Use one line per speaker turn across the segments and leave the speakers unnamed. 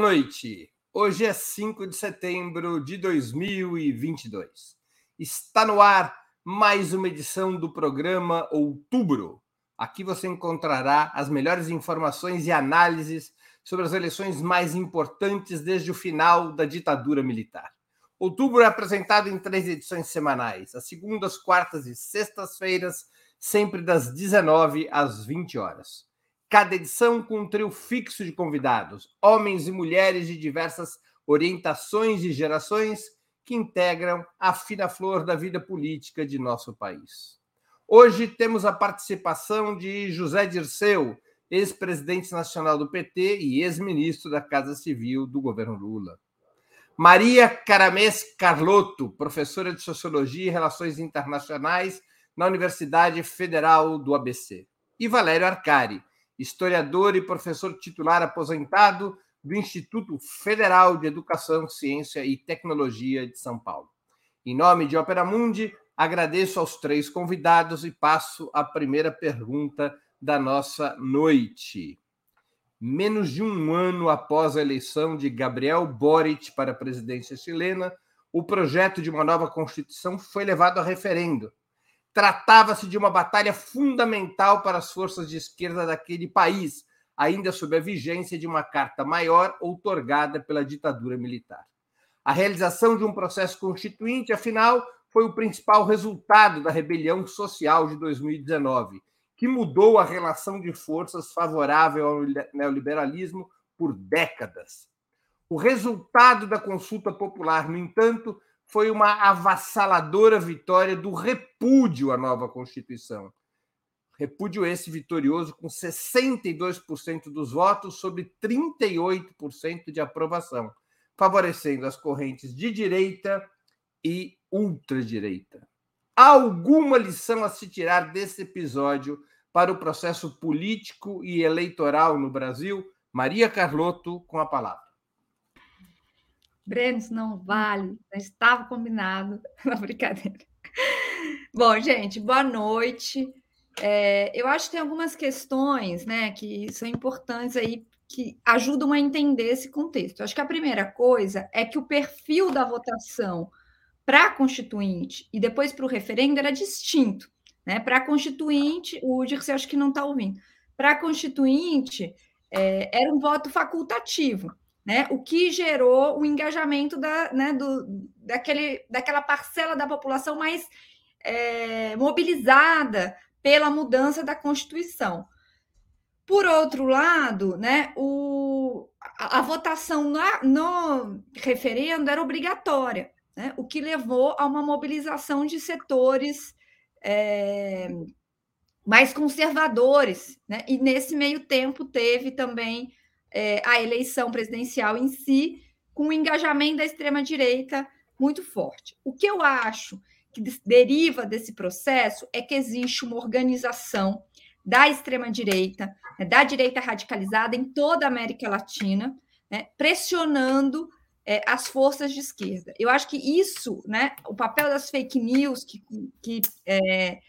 Noite. Hoje é 5 de setembro de 2022. Está no ar mais uma edição do programa Outubro. Aqui você encontrará as melhores informações e análises sobre as eleições mais importantes desde o final da ditadura militar. Outubro é apresentado em três edições semanais, às segundas, quartas e sextas-feiras, sempre das 19 às 20 horas. Cada edição com um trio fixo de convidados, homens e mulheres de diversas orientações e gerações que integram a fina flor da vida política de nosso país. Hoje temos a participação de José Dirceu, ex-presidente nacional do PT e ex-ministro da Casa Civil do governo Lula. Maria Caramês Carlotto, professora de Sociologia e Relações Internacionais na Universidade Federal do ABC. E Valério Arcari, historiador e professor titular aposentado do Instituto Federal de Educação, Ciência e Tecnologia de São Paulo. Em nome de Opera Mundi, agradeço aos três convidados e passo a primeira pergunta da nossa noite. Menos de um ano após a eleição de Gabriel Boric para a presidência chilena, o projeto de uma nova Constituição foi levado a referendo Tratava-se de uma batalha fundamental para as forças de esquerda daquele país, ainda sob a vigência de uma carta maior outorgada pela ditadura militar. A realização de um processo constituinte, afinal, foi o principal resultado da rebelião social de 2019, que mudou a relação de forças favorável ao neoliberalismo por décadas. O resultado da consulta popular, no entanto, foi uma avassaladora vitória do repúdio à nova Constituição. Repúdio esse vitorioso com 62% dos votos sobre 38% de aprovação, favorecendo as correntes de direita e ultradireita. Alguma lição a se tirar desse episódio para o processo político e eleitoral no Brasil? Maria Carlotto, com a palavra.
Breno, não vale, estava combinado. Não, brincadeira. Bom, gente, boa noite. É, eu acho que tem algumas questões né, que são importantes aí, que ajudam a entender esse contexto. Eu acho que a primeira coisa é que o perfil da votação para a Constituinte e depois para o referendo era distinto. Né? Para a Constituinte, o Dirceu acho que não está ouvindo. Para a Constituinte, é, era um voto facultativo né? O que gerou o engajamento da, né, do, daquele, daquela parcela da população mais é, mobilizada pela mudança da Constituição. Por outro lado, né, o, a, a votação no, no referendo era obrigatória, né, o que levou a uma mobilização de setores é, mais conservadores. Né, e nesse meio tempo teve também é, a eleição presidencial em si, com o engajamento da extrema-direita muito forte. O que eu acho que deriva desse processo é que existe uma organização da extrema-direita, né, da direita radicalizada em toda a América Latina, né, pressionando é, as forças de esquerda. Eu acho que isso, né, o papel das fake news, que, que é,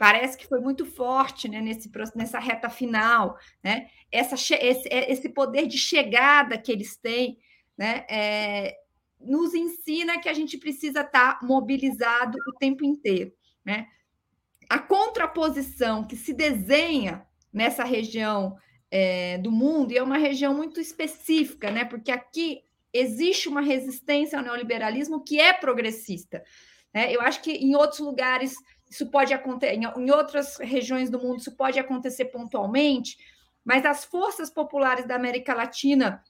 parece que foi muito forte né, nesse, nessa reta final, né? Essa, esse, é, esse poder de chegada que eles têm, né? É, nos ensina que a gente precisa estar tá mobilizado o tempo inteiro, né? A contraposição que se desenha nessa região é, do mundo, e é uma região muito específica, né? Porque aqui existe uma resistência ao neoliberalismo que é progressista. Né? Eu acho que em outros lugares isso pode acontecer, em outras regiões do mundo, isso pode acontecer pontualmente, mas as forças populares da América Latina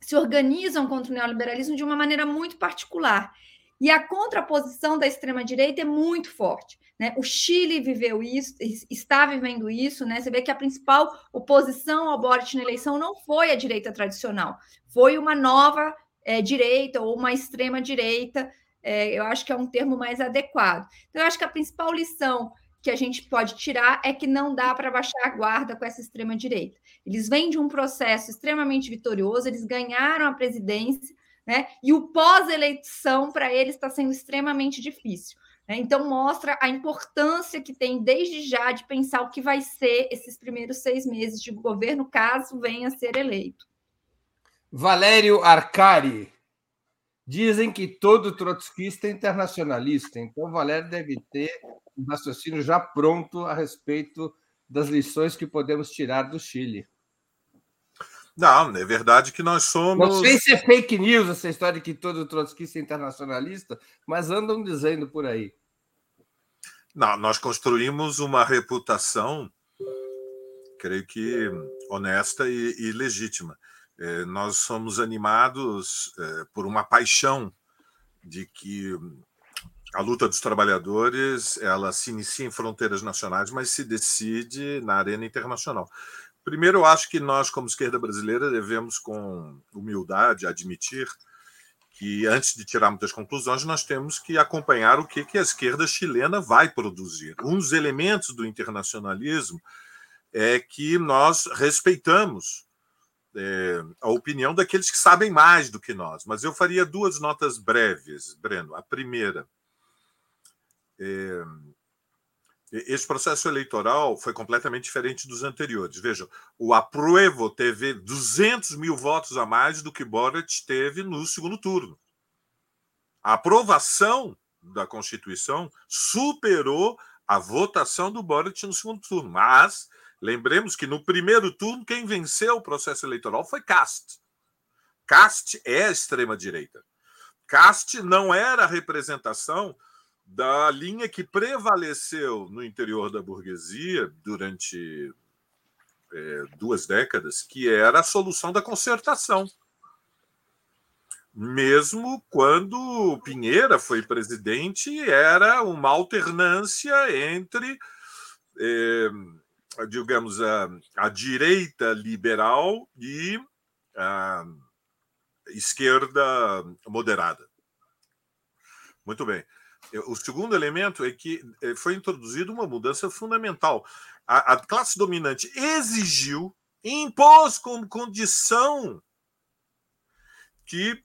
se organizam contra o neoliberalismo de uma maneira muito particular. E a contraposição da extrema-direita é muito forte. Né? O Chile viveu isso, está vivendo isso. Né? Você vê que a principal oposição ao Boric na eleição não foi a direita tradicional, foi uma nova é, direita ou uma extrema-direita é, eu acho que é um termo mais adequado. Então, eu acho que a principal lição que a gente pode tirar é que não dá para baixar a guarda com essa extrema-direita. Eles vêm de um processo extremamente vitorioso, eles ganharam a presidência, né? E o pós-eleição para eles está sendo extremamente difícil. Né? Então, mostra a importância que tem desde já de pensar o que vai ser esses primeiros seis meses de governo, caso venha a ser eleito.
Valério Arcari. Dizem que todo trotskista é internacionalista, então Valério deve ter um raciocínio já pronto a respeito das lições que podemos tirar do Chile.
Não, é verdade que nós somos.
Não sei se é fake news essa história de que todo trotskista é internacionalista, mas andam dizendo por aí.
Não, nós construímos uma reputação, creio que honesta e, e legítima. É, nós somos animados é, por uma paixão de que a luta dos trabalhadores ela se inicia em fronteiras nacionais, mas se decide na arena internacional. Primeiro, eu acho que nós, como esquerda brasileira, devemos, com humildade, admitir que, antes de tirar muitas conclusões, nós temos que acompanhar o que, que a esquerda chilena vai produzir. Um dos elementos do internacionalismo é que nós respeitamos é, a opinião daqueles que sabem mais do que nós. Mas eu faria duas notas breves, Breno. A primeira. É, esse processo eleitoral foi completamente diferente dos anteriores. Vejam, o Apruebo teve 200 mil votos a mais do que Boric teve no segundo turno. A aprovação da Constituição superou a votação do Boric no segundo turno. Mas Lembremos que no primeiro turno, quem venceu o processo eleitoral foi Cast. Cast é a extrema-direita. Cast não era a representação da linha que prevaleceu no interior da burguesia durante é, duas décadas, que era a solução da concertação. Mesmo quando Pinheira foi presidente, era uma alternância entre. É, digamos, a, a direita liberal e a esquerda moderada. Muito bem. O segundo elemento é que eh, foi introduzida uma mudança fundamental. A, a classe dominante exigiu, impôs como condição que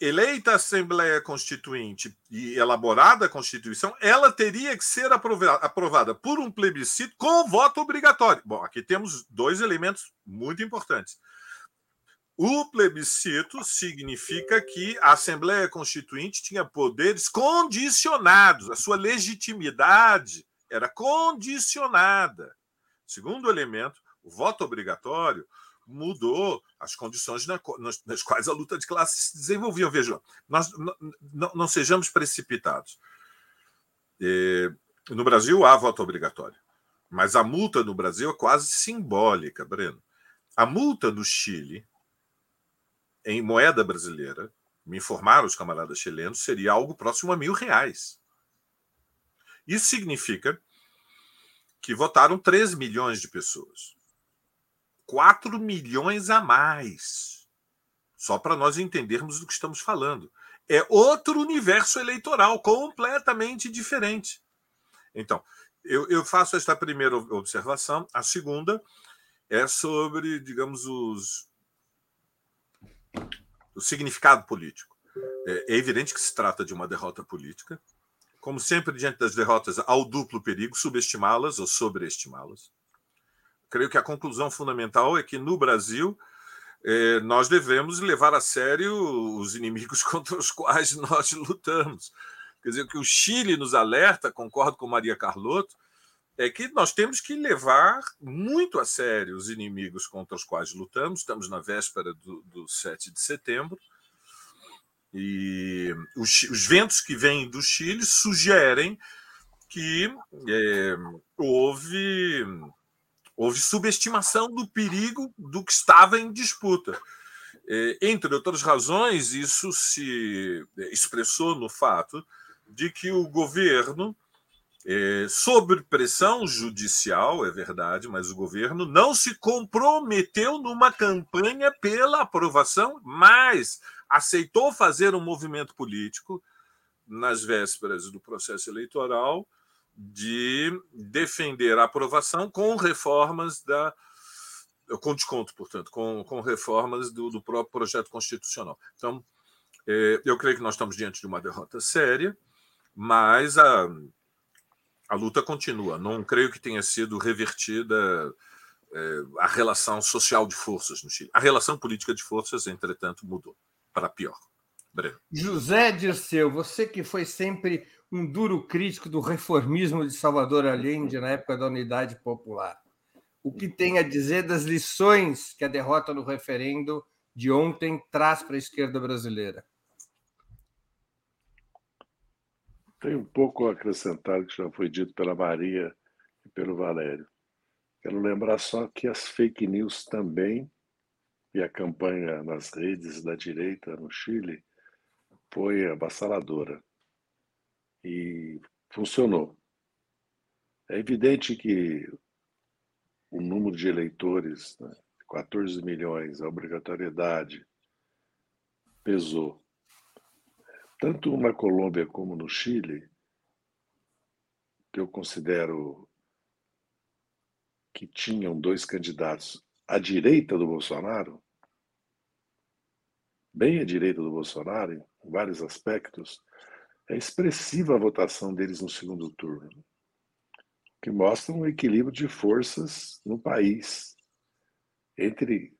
eleita a Assembleia Constituinte e elaborada a Constituição, ela teria que ser aprovada por um plebiscito com voto obrigatório. Bom, aqui temos dois elementos muito importantes. O plebiscito significa que a Assembleia Constituinte tinha poderes condicionados, a sua legitimidade era condicionada. Segundo elemento, o voto obrigatório mudou as condições nas quais a luta de classe se desenvolvia. Vejam, nós não, sejamos precipitados. no Brasil há voto obrigatório, mas a multa no Brasil é quase simbólica, Breno. A multa no Chile, em moeda brasileira, me informaram os camaradas chilenos, seria algo próximo a mil reais. Isso significa que votaram 3 milhões de pessoas. 4 milhões a mais. Só para nós entendermos do que estamos falando. É outro universo eleitoral completamente diferente. Então, eu, eu faço esta primeira observação. A segunda é sobre, digamos, os, o significado político. É, é evidente que se trata de uma derrota política. Como sempre, diante das derrotas, há o duplo perigo, subestimá-las ou sobreestimá-las creio que a conclusão fundamental é que no Brasil eh, nós devemos levar a sério os inimigos contra os quais nós lutamos. Quer dizer, o que o Chile nos alerta, concordo com Maria Carlotto, é que nós temos que levar muito a sério os inimigos contra os quais lutamos. Estamos na véspera do, do 7 de setembro. E os, os ventos que vêm do Chile sugerem que é, houve Houve subestimação do perigo do que estava em disputa. É, entre outras razões, isso se expressou no fato de que o governo, é, sob pressão judicial, é verdade, mas o governo não se comprometeu numa campanha pela aprovação, mas aceitou fazer um movimento político nas vésperas do processo eleitoral de defender a aprovação com reformas da. com desconto, portanto, com, com reformas do, do próprio projeto constitucional. Então, é, eu creio que nós estamos diante de uma derrota séria, mas a, a luta continua. Não creio que tenha sido revertida é, a relação social de forças no Chile. A relação política de forças, entretanto, mudou para pior.
Breno. José Dirceu, você que foi sempre um duro crítico do reformismo de Salvador Allende na época da Unidade Popular. O que tem a dizer das lições que a derrota no referendo de ontem traz para a esquerda brasileira?
Tem um pouco a acrescentar que já foi dito pela Maria e pelo Valério. Quero lembrar só que as fake news também, e a campanha nas redes da direita no Chile, foi avassaladora. E funcionou. É evidente que o número de eleitores, né, 14 milhões, a obrigatoriedade, pesou. Tanto na Colômbia como no Chile, que eu considero que tinham dois candidatos à direita do Bolsonaro, bem à direita do Bolsonaro, em vários aspectos, é expressiva a votação deles no segundo turno, que mostra um equilíbrio de forças no país entre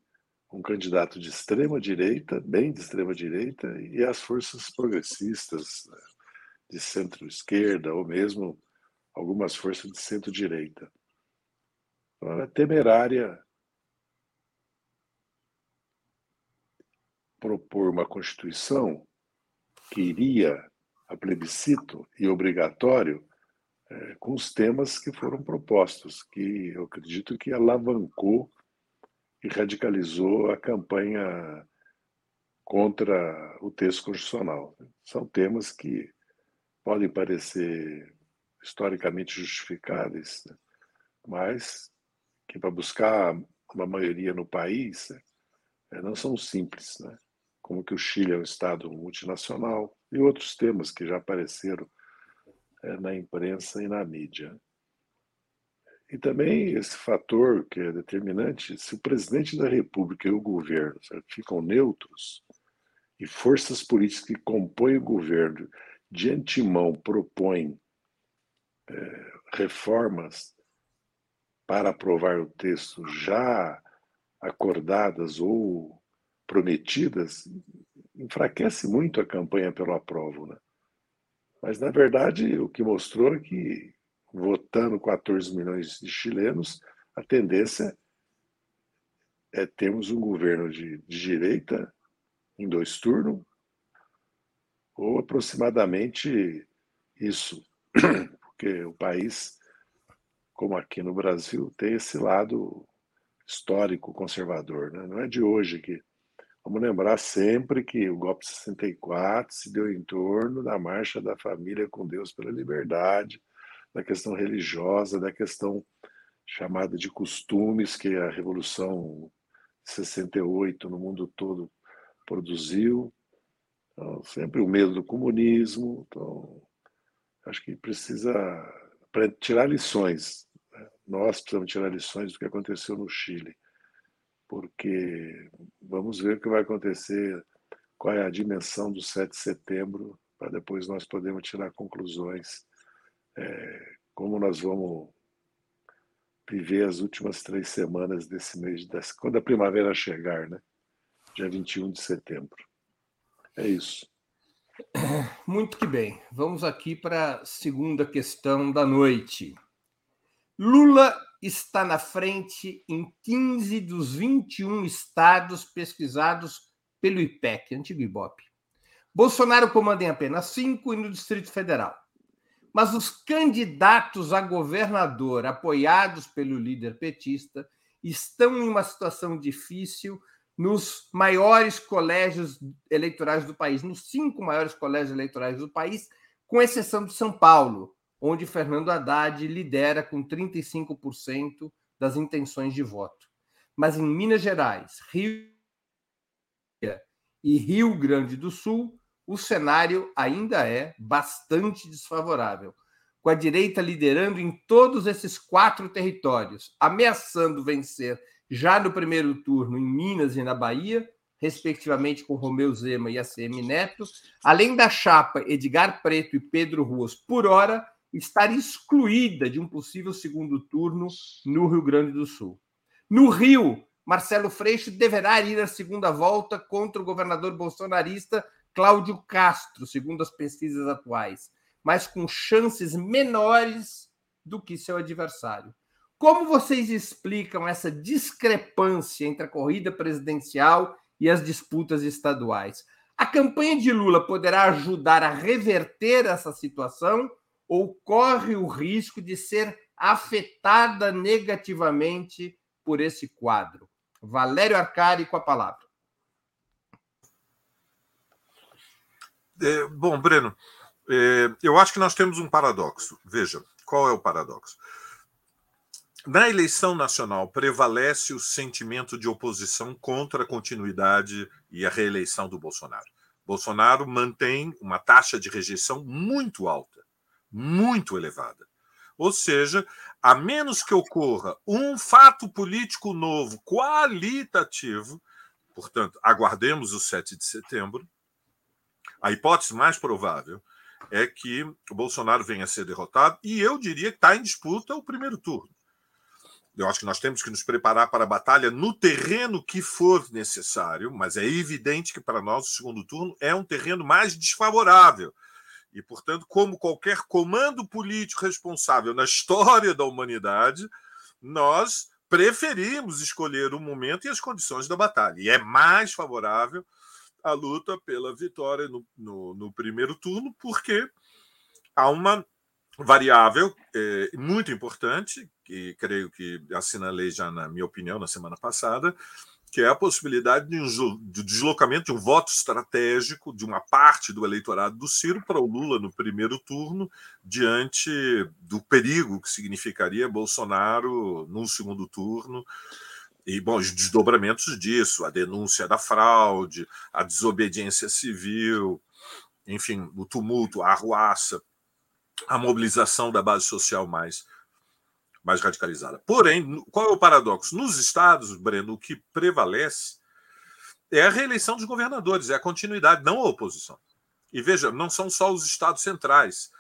um candidato de extrema direita, bem de extrema direita, e as forças progressistas né, de centro-esquerda ou mesmo algumas forças de centro-direita. Então, é temerária propor uma Constituição que iria a plebiscito e obrigatório é, com os temas que foram propostos, que eu acredito que alavancou e radicalizou a campanha contra o texto constitucional. São temas que podem parecer historicamente justificáveis, né, mas que para buscar uma maioria no país é, não são simples, né? como que o Chile é um Estado multinacional e outros temas que já apareceram é, na imprensa e na mídia. E também esse fator que é determinante, se o presidente da República e o governo ficam neutros e forças políticas que compõem o governo de antemão propõem é, reformas para aprovar o texto já acordadas ou prometidas, enfraquece muito a campanha pelo aprovo. Né? Mas, na verdade, o que mostrou é que, votando 14 milhões de chilenos, a tendência é termos um governo de, de direita em dois turnos, ou aproximadamente isso, porque o país, como aqui no Brasil, tem esse lado histórico conservador. Né? Não é de hoje que Vamos lembrar sempre que o golpe de 64 se deu em torno da marcha da família com Deus pela liberdade, da questão religiosa, da questão chamada de costumes que a Revolução 68 no mundo todo produziu. Então, sempre o medo do comunismo. Então, acho que precisa tirar lições. Né? Nós precisamos tirar lições do que aconteceu no Chile porque vamos ver o que vai acontecer, qual é a dimensão do 7 de setembro, para depois nós podermos tirar conclusões, é, como nós vamos viver as últimas três semanas desse mês, desse, quando a primavera chegar, né? dia 21 de setembro. É isso.
Muito que bem. Vamos aqui para a segunda questão da noite. Lula está na frente em 15 dos 21 estados pesquisados pelo IPEC, antigo IBOP. Bolsonaro comanda em apenas cinco e no Distrito Federal. Mas os candidatos a governador apoiados pelo líder petista estão em uma situação difícil nos maiores colégios eleitorais do país, nos cinco maiores colégios eleitorais do país, com exceção de São Paulo, onde Fernando Haddad lidera com 35% das intenções de voto. Mas em Minas Gerais, Rio e Rio Grande do Sul, o cenário ainda é bastante desfavorável, com a direita liderando em todos esses quatro territórios, ameaçando vencer já no primeiro turno em Minas e na Bahia, respectivamente com Romeu Zema e ACM Neto, além da chapa Edgar Preto e Pedro Ruas por hora, estar excluída de um possível segundo turno no Rio Grande do Sul. No Rio, Marcelo Freixo deverá ir à segunda volta contra o governador bolsonarista Cláudio Castro, segundo as pesquisas atuais, mas com chances menores do que seu adversário. Como vocês explicam essa discrepância entre a corrida presidencial e as disputas estaduais? A campanha de Lula poderá ajudar a reverter essa situação ou corre o risco de ser afetada negativamente por esse quadro? Valério Arcari com a palavra.
É, bom, Breno, é, eu acho que nós temos um paradoxo. Veja, qual é o paradoxo? Na eleição nacional, prevalece o sentimento de oposição contra a continuidade e a reeleição do Bolsonaro. Bolsonaro mantém uma taxa de rejeição muito alta, muito elevada. Ou seja, a menos que ocorra um fato político novo, qualitativo, portanto, aguardemos o 7 de setembro, a hipótese mais provável é que o Bolsonaro venha a ser derrotado, e eu diria que está em disputa o primeiro turno. Eu acho que nós temos que nos preparar para a batalha no terreno que for necessário, mas é evidente que para nós o segundo turno é um terreno mais desfavorável. E, portanto, como qualquer comando político responsável na história da humanidade, nós preferimos escolher o momento e as condições da batalha. E é mais favorável a luta pela vitória no, no, no primeiro turno, porque há uma variável é, muito importante, que creio que assinalei já na minha opinião na semana passada, que é a possibilidade de, um, de deslocamento de um voto estratégico de uma parte do eleitorado do Ciro para o Lula no primeiro turno, diante do perigo que significaria Bolsonaro no segundo turno. E, bom, os desdobramentos disso, a denúncia da fraude, a desobediência civil, enfim, o tumulto, a arruaça a mobilização da base social mais, mais radicalizada. Porém, qual é o paradoxo? Nos estados, Breno, o que prevalece é a reeleição dos governadores, é a continuidade, não a oposição. E veja, não são só os estados centrais.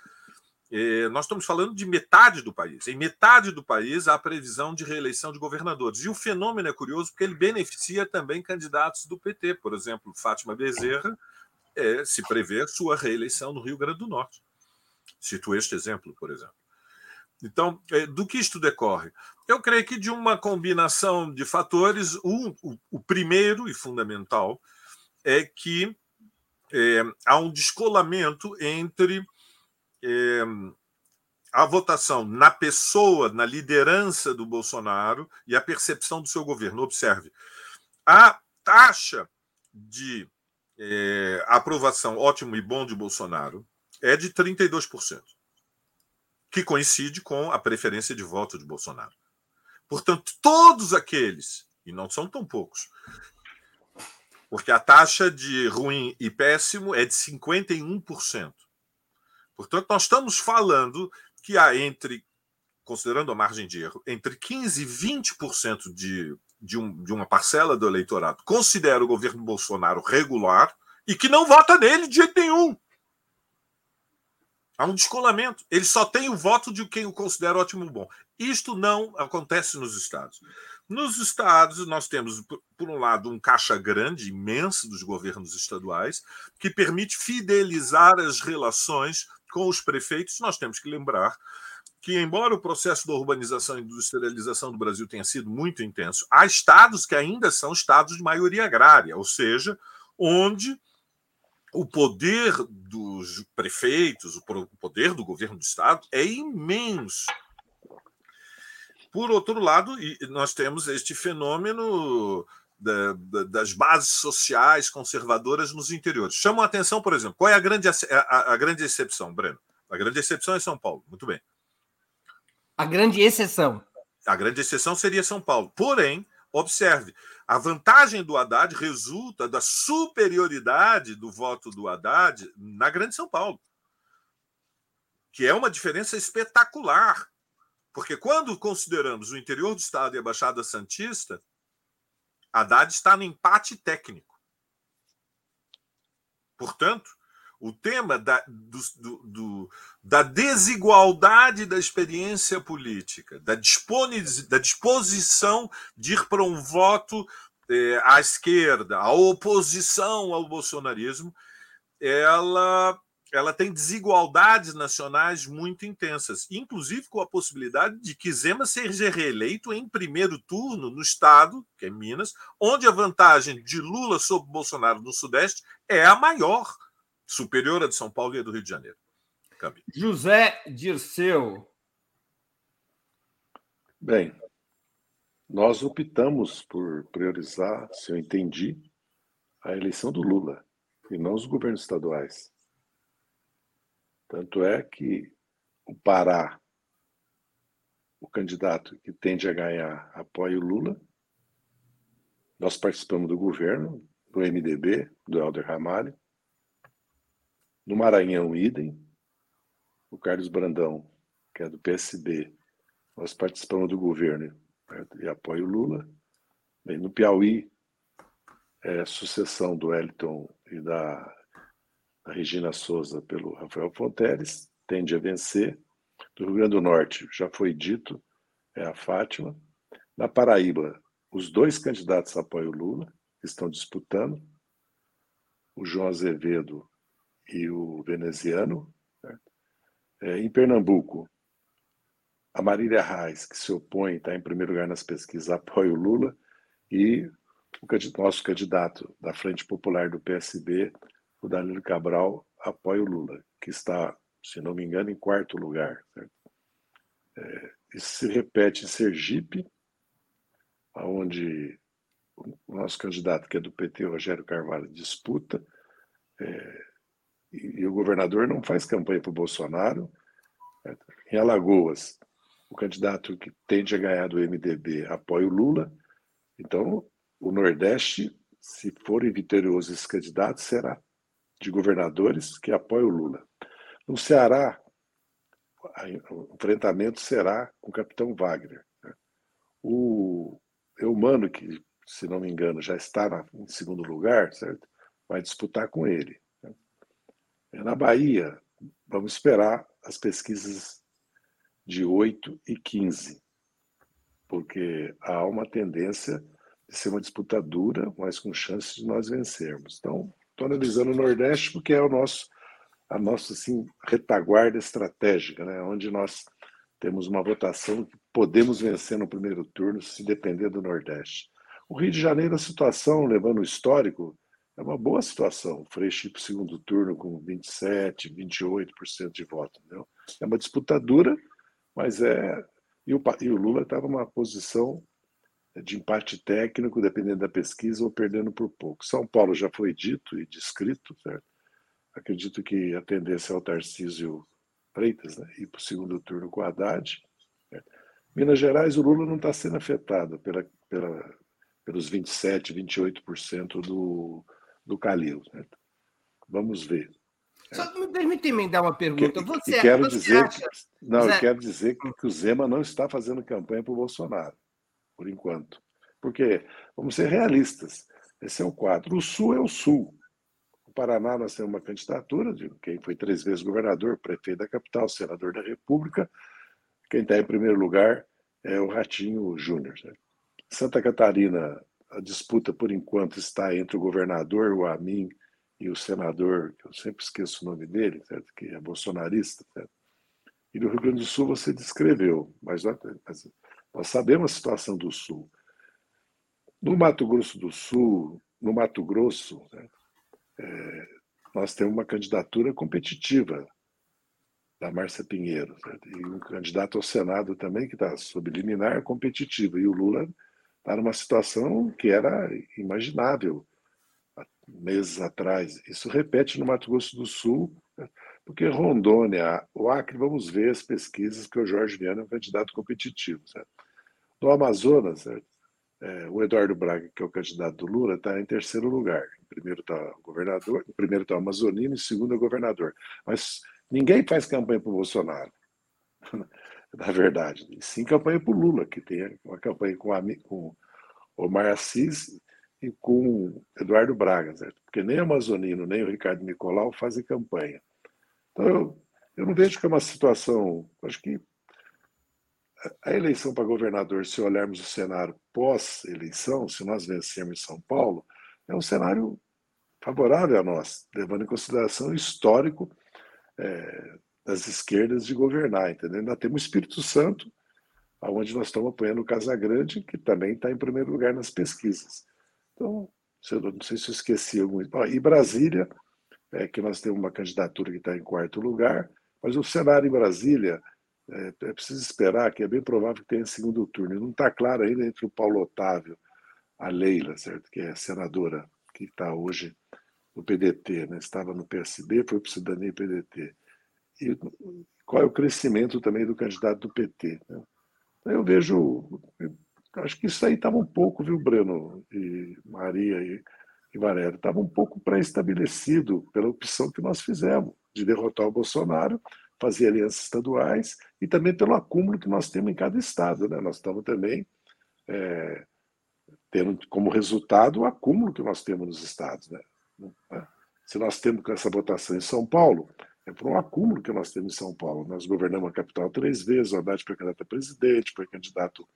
É, nós estamos falando de metade do país. Em metade do país há previsão de reeleição de governadores. E o fenômeno é curioso porque ele beneficia também candidatos do PT. Por exemplo, Fátima Bezerra é, se prevê sua reeleição no Rio Grande do Norte. Cito este exemplo, por exemplo. Então, é, do que isto decorre? Eu creio que de uma combinação de fatores, o, o, o primeiro e fundamental é que é, há um descolamento entre é, a votação na pessoa, na liderança do Bolsonaro e a percepção do seu governo. Observe, a taxa de é, aprovação ótimo e bom de Bolsonaro é de 32%, que coincide com a preferência de voto de Bolsonaro. Portanto, todos aqueles, e não são tão poucos, porque a taxa de ruim e péssimo é de 51%. Portanto, nós estamos falando que há entre, considerando a margem de erro, entre 15% e 20% de, de, um, de uma parcela do eleitorado considera o governo Bolsonaro regular e que não vota nele de jeito nenhum. Há um descolamento. Ele só tem o voto de quem o considera ótimo bom. Isto não acontece nos estados. Nos estados, nós temos, por um lado, um caixa grande, imenso dos governos estaduais, que permite fidelizar as relações com os prefeitos. Nós temos que lembrar que, embora o processo da urbanização e industrialização do Brasil tenha sido muito intenso, há estados que ainda são estados de maioria agrária, ou seja, onde o poder dos prefeitos, o poder do governo do estado é imenso. Por outro lado, nós temos este fenômeno das bases sociais conservadoras nos interiores. Chamam a atenção, por exemplo, qual é a grande, a, a grande exceção, Breno? A grande exceção é São Paulo. Muito bem.
A grande exceção.
A grande exceção seria São Paulo. Porém, observe, a vantagem do Haddad resulta da superioridade do voto do Haddad na Grande São Paulo, que é uma diferença espetacular. Porque quando consideramos o interior do estado e a Baixada Santista, Haddad está no empate técnico. Portanto, o tema da, do, do, da desigualdade da experiência política, da, da disposição de ir para um voto é, à esquerda, à oposição ao bolsonarismo, ela, ela tem desigualdades nacionais muito intensas, inclusive com a possibilidade de que Zema seja reeleito em primeiro turno no estado, que é Minas, onde a vantagem de Lula sobre Bolsonaro no Sudeste é a maior superior à de São Paulo e à do Rio de Janeiro.
Camilo. José Dirceu.
Bem, nós optamos por priorizar, se eu entendi, a eleição do Lula e não os governos estaduais. Tanto é que o Pará, o candidato que tende a ganhar, apoia o Lula. Nós participamos do governo, do MDB, do Helder Ramalho. No Maranhão, idem. O Carlos Brandão, que é do PSB, nós participamos do governo e apoia o Lula. Bem, no Piauí, é sucessão do Wellington e da, da Regina Souza pelo Rafael Fonteles, tende a vencer. Do Rio Grande do Norte, já foi dito, é a Fátima. Na Paraíba, os dois candidatos apoiam o Lula, estão disputando. O João Azevedo e o veneziano. É, em Pernambuco, a Marília Reis, que se opõe, está em primeiro lugar nas pesquisas, apoia o Lula, e o nosso candidato da Frente Popular do PSB, o Danilo Cabral, apoia o Lula, que está, se não me engano, em quarto lugar. É, isso se repete em Sergipe, onde o nosso candidato, que é do PT, Rogério Carvalho, disputa. É, e, e, o governador não faz campanha para o Bolsonaro. Em Alagoas, o candidato que tende a ganhar do MDB apoia o Lula. Então, o Nordeste, se forem vitoriosos esses candidatos, será de governadores que apoiam o Lula. No Ceará, o enfrentamento será com o capitão Wagner. Né? O Eumano, que, se não me engano, já está em segundo lugar, certo? vai disputar com ele. Na Bahia, vamos esperar as pesquisas de 8 e 15, porque há uma tendência de ser uma disputa dura, mas com chances de nós vencermos. Então, estou analisando o Nordeste porque é o nosso a nossa assim, retaguarda estratégica, né? onde nós temos uma votação que podemos vencer no primeiro turno se depender do Nordeste. O Rio de Janeiro, a situação, levando o histórico, é uma boa situação. O Freixo para o segundo turno com 27%, 28% de voto. Entendeu? É uma disputa dura, mas é. E o, e o Lula estava numa posição de empate técnico, dependendo da pesquisa, ou perdendo por pouco. São Paulo já foi dito e descrito, certo? Acredito que a tendência é o Tarcísio Freitas né? ir para o segundo turno com Haddad. Minas Gerais, o Lula não está sendo afetado pela, pela, pelos 27%, 28% do, do Calil. Certo? Vamos ver.
Só me permite emendar uma pergunta.
Que, você, quero você dizer acha... que, não, Zé... eu quero dizer que, que o Zema não está fazendo campanha para o Bolsonaro, por enquanto. Porque, vamos ser realistas, esse é o quadro. O Sul é o Sul. O Paraná, nós temos uma candidatura de quem foi três vezes governador, prefeito da capital, senador da República. Quem está em primeiro lugar é o Ratinho Júnior. Santa Catarina, a disputa, por enquanto, está entre o governador, o Amin, e o senador, que eu sempre esqueço o nome dele, certo? que é bolsonarista. Certo? E no Rio Grande do Sul você descreveu, mas nós, sabemos a situação do Sul. No Mato Grosso do Sul, no Mato Grosso, é, nós temos uma candidatura competitiva da Márcia Pinheiro, certo? e um candidato ao Senado também que está sob liminar competitivo. E o Lula está numa situação que era imaginável meses atrás. Isso repete no Mato Grosso do Sul, porque Rondônia, o Acre, vamos ver as pesquisas que o Jorge Viana é um candidato competitivo. Certo? No Amazonas, certo? É, o Eduardo Braga, que é o candidato do Lula, está em terceiro lugar. Em primeiro está o governador, em primeiro está o Amazonino, em segundo é o governador. Mas ninguém faz campanha para o Bolsonaro, na verdade. sim campanha para o Lula, que tem uma campanha com, o Omar Assis e com Eduardo Braga, certo? porque nem o Amazonino nem o Ricardo Nicolau fazem campanha. Então, eu, eu não vejo que é uma situação. Acho que a eleição para governador, se olharmos o cenário pós-eleição, se nós vencermos São Paulo, é um cenário favorável a nós, levando em consideração o histórico é, das esquerdas de governar, entendeu? Ainda temos o Espírito Santo, onde nós estamos apoiando o Casagrande, que também está em primeiro lugar nas pesquisas. Então, não sei se eu esqueci algum. E Brasília, é, que nós temos uma candidatura que está em quarto lugar, mas o cenário em Brasília é, é preciso esperar, que é bem provável que tenha segundo turno. E não está claro ainda entre o Paulo Otávio, a Leila, certo? que é senadora, que está hoje no PDT, né? estava no PSB, foi para o Cidadania e PDT. E qual é o crescimento também do candidato do PT? Né? Então, eu vejo, acho que isso aí estava um pouco, viu, Breno e Maria e, e Valério, estava um pouco pré-estabelecido pela opção que nós fizemos de derrotar o Bolsonaro fazer alianças estaduais e também pelo acúmulo que nós temos em cada estado. Né? Nós estamos também é, tendo como resultado o acúmulo que nós temos nos estados. Né? Se nós temos essa votação em São Paulo, é por um acúmulo que nós temos em São Paulo. Nós governamos a capital três vezes, o Haddad foi candidato a presidente, foi candidato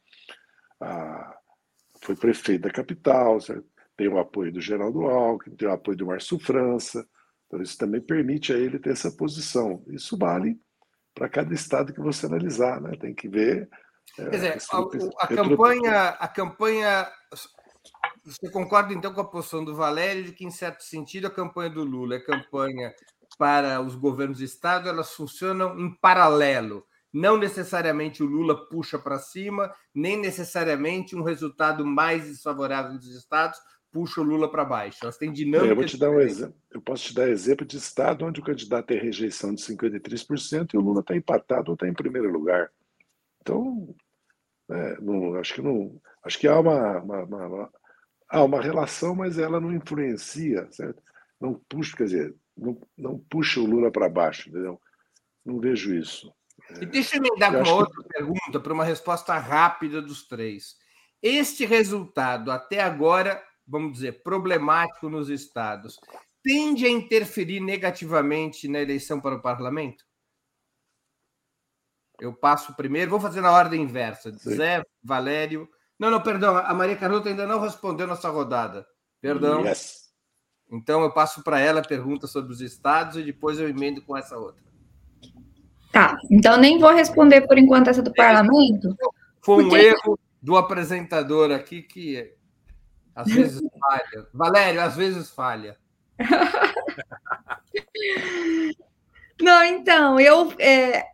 a. foi prefeito da capital, certo? tem o apoio do Geraldo Alckmin, tem o apoio do Márcio França, então, isso também permite a ele ter essa posição. Isso vale para cada estado que você analisar, né? Tem que ver.
É, Quer dizer, a, a campanha, a campanha. Você concorda então com a posição do Valério de que, em certo sentido, a campanha do Lula é campanha para os governos de estado, elas funcionam em paralelo. Não necessariamente o Lula puxa para cima, nem necessariamente um resultado mais desfavorável dos estados puxa o Lula para baixo. Elas têm dinâmica.
Eu vou te dar um exemplo. Eu posso te dar exemplo de estado onde o candidato tem rejeição de 53% e o Lula está empatado ou está em primeiro lugar. Então, é, não, acho que não. Acho que há uma, uma, uma, uma, há uma relação, mas ela não influencia, certo? Não puxa, quer dizer, não, não puxa o Lula para baixo, entendeu? Não vejo isso.
E deixa eu me dar uma outra que... pergunta para uma resposta rápida dos três. Este resultado até agora vamos dizer, problemático nos estados, tende a interferir negativamente na eleição para o parlamento? Eu passo primeiro, vou fazer na ordem inversa. Sim. Zé, Valério. Não, não, perdão, a Maria Carlota ainda não respondeu nossa rodada. Perdão. Yes. Então eu passo para ela a pergunta sobre os estados e depois eu emendo com essa outra.
Tá, então nem vou responder por enquanto essa do parlamento.
Foi um porque... erro do apresentador aqui que às vezes falha. Valério, às vezes falha.
Não, então, eu é,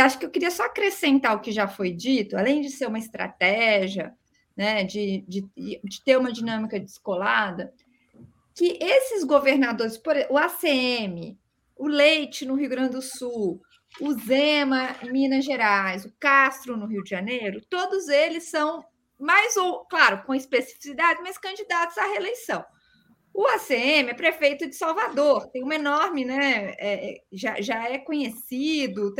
acho que eu queria só acrescentar o que já foi dito, além de ser uma estratégia, né, de, de, de ter uma dinâmica descolada, que esses governadores, por, o ACM, o Leite no Rio Grande do Sul, o Zema em Minas Gerais, o Castro no Rio de Janeiro, todos eles são mais ou, claro, com especificidade, mas candidatos à reeleição. O ACM é prefeito de Salvador, tem uma enorme, né? É, é já, já é conhecido.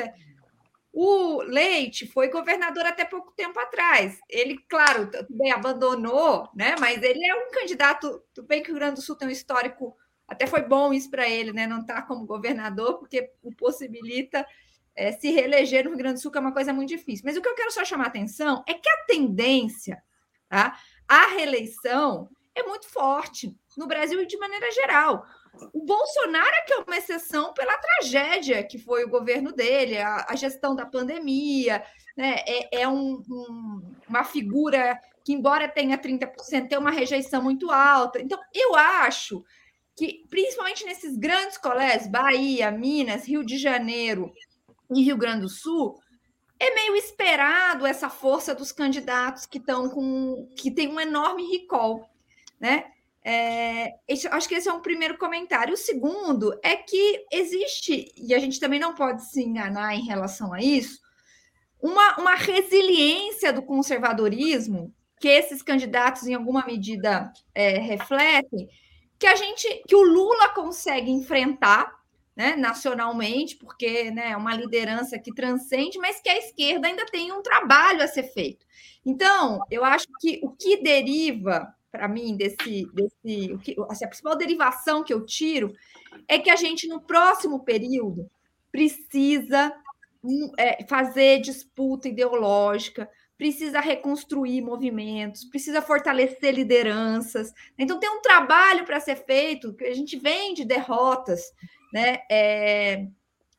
O Leite foi governador até pouco tempo atrás. Ele, claro, bem abandonou, né? Mas ele é um candidato. Tudo bem que o Rio Grande do Sul tem um histórico, até foi bom isso para ele, né? Não estar tá como governador, porque o possibilita é, se reeleger no Rio Grande do Sul, que é uma coisa muito difícil. Mas o que eu quero só chamar a atenção é que a tendência tá, à reeleição é muito forte no Brasil e de maneira geral. O Bolsonaro é que é uma exceção pela tragédia que foi o governo dele, a, a gestão da pandemia, né, é, é um, um, uma figura que, embora tenha 30%, tem uma rejeição muito alta. Então, eu acho que, principalmente nesses grandes colégios, Bahia, Minas, Rio de Janeiro, em Rio Grande do Sul, é meio esperado essa força dos candidatos que estão com que tem um enorme recall, né? É, esse, acho que esse é um primeiro comentário. O segundo é que existe, e a gente também não pode se enganar em relação a isso, uma, uma resiliência do conservadorismo que esses candidatos, em alguma medida, é, refletem, que a gente, que o Lula consegue enfrentar né, nacionalmente, porque né, é uma liderança que transcende, mas que a esquerda ainda tem um trabalho a ser feito. Então, eu acho que o que deriva para mim, desse, desse assim, a principal derivação que eu tiro é que a gente, no próximo período, precisa hum, é, fazer disputa ideológica, precisa reconstruir movimentos, precisa fortalecer lideranças. Então, tem um trabalho para ser feito, que a gente vem de derrotas, né? É,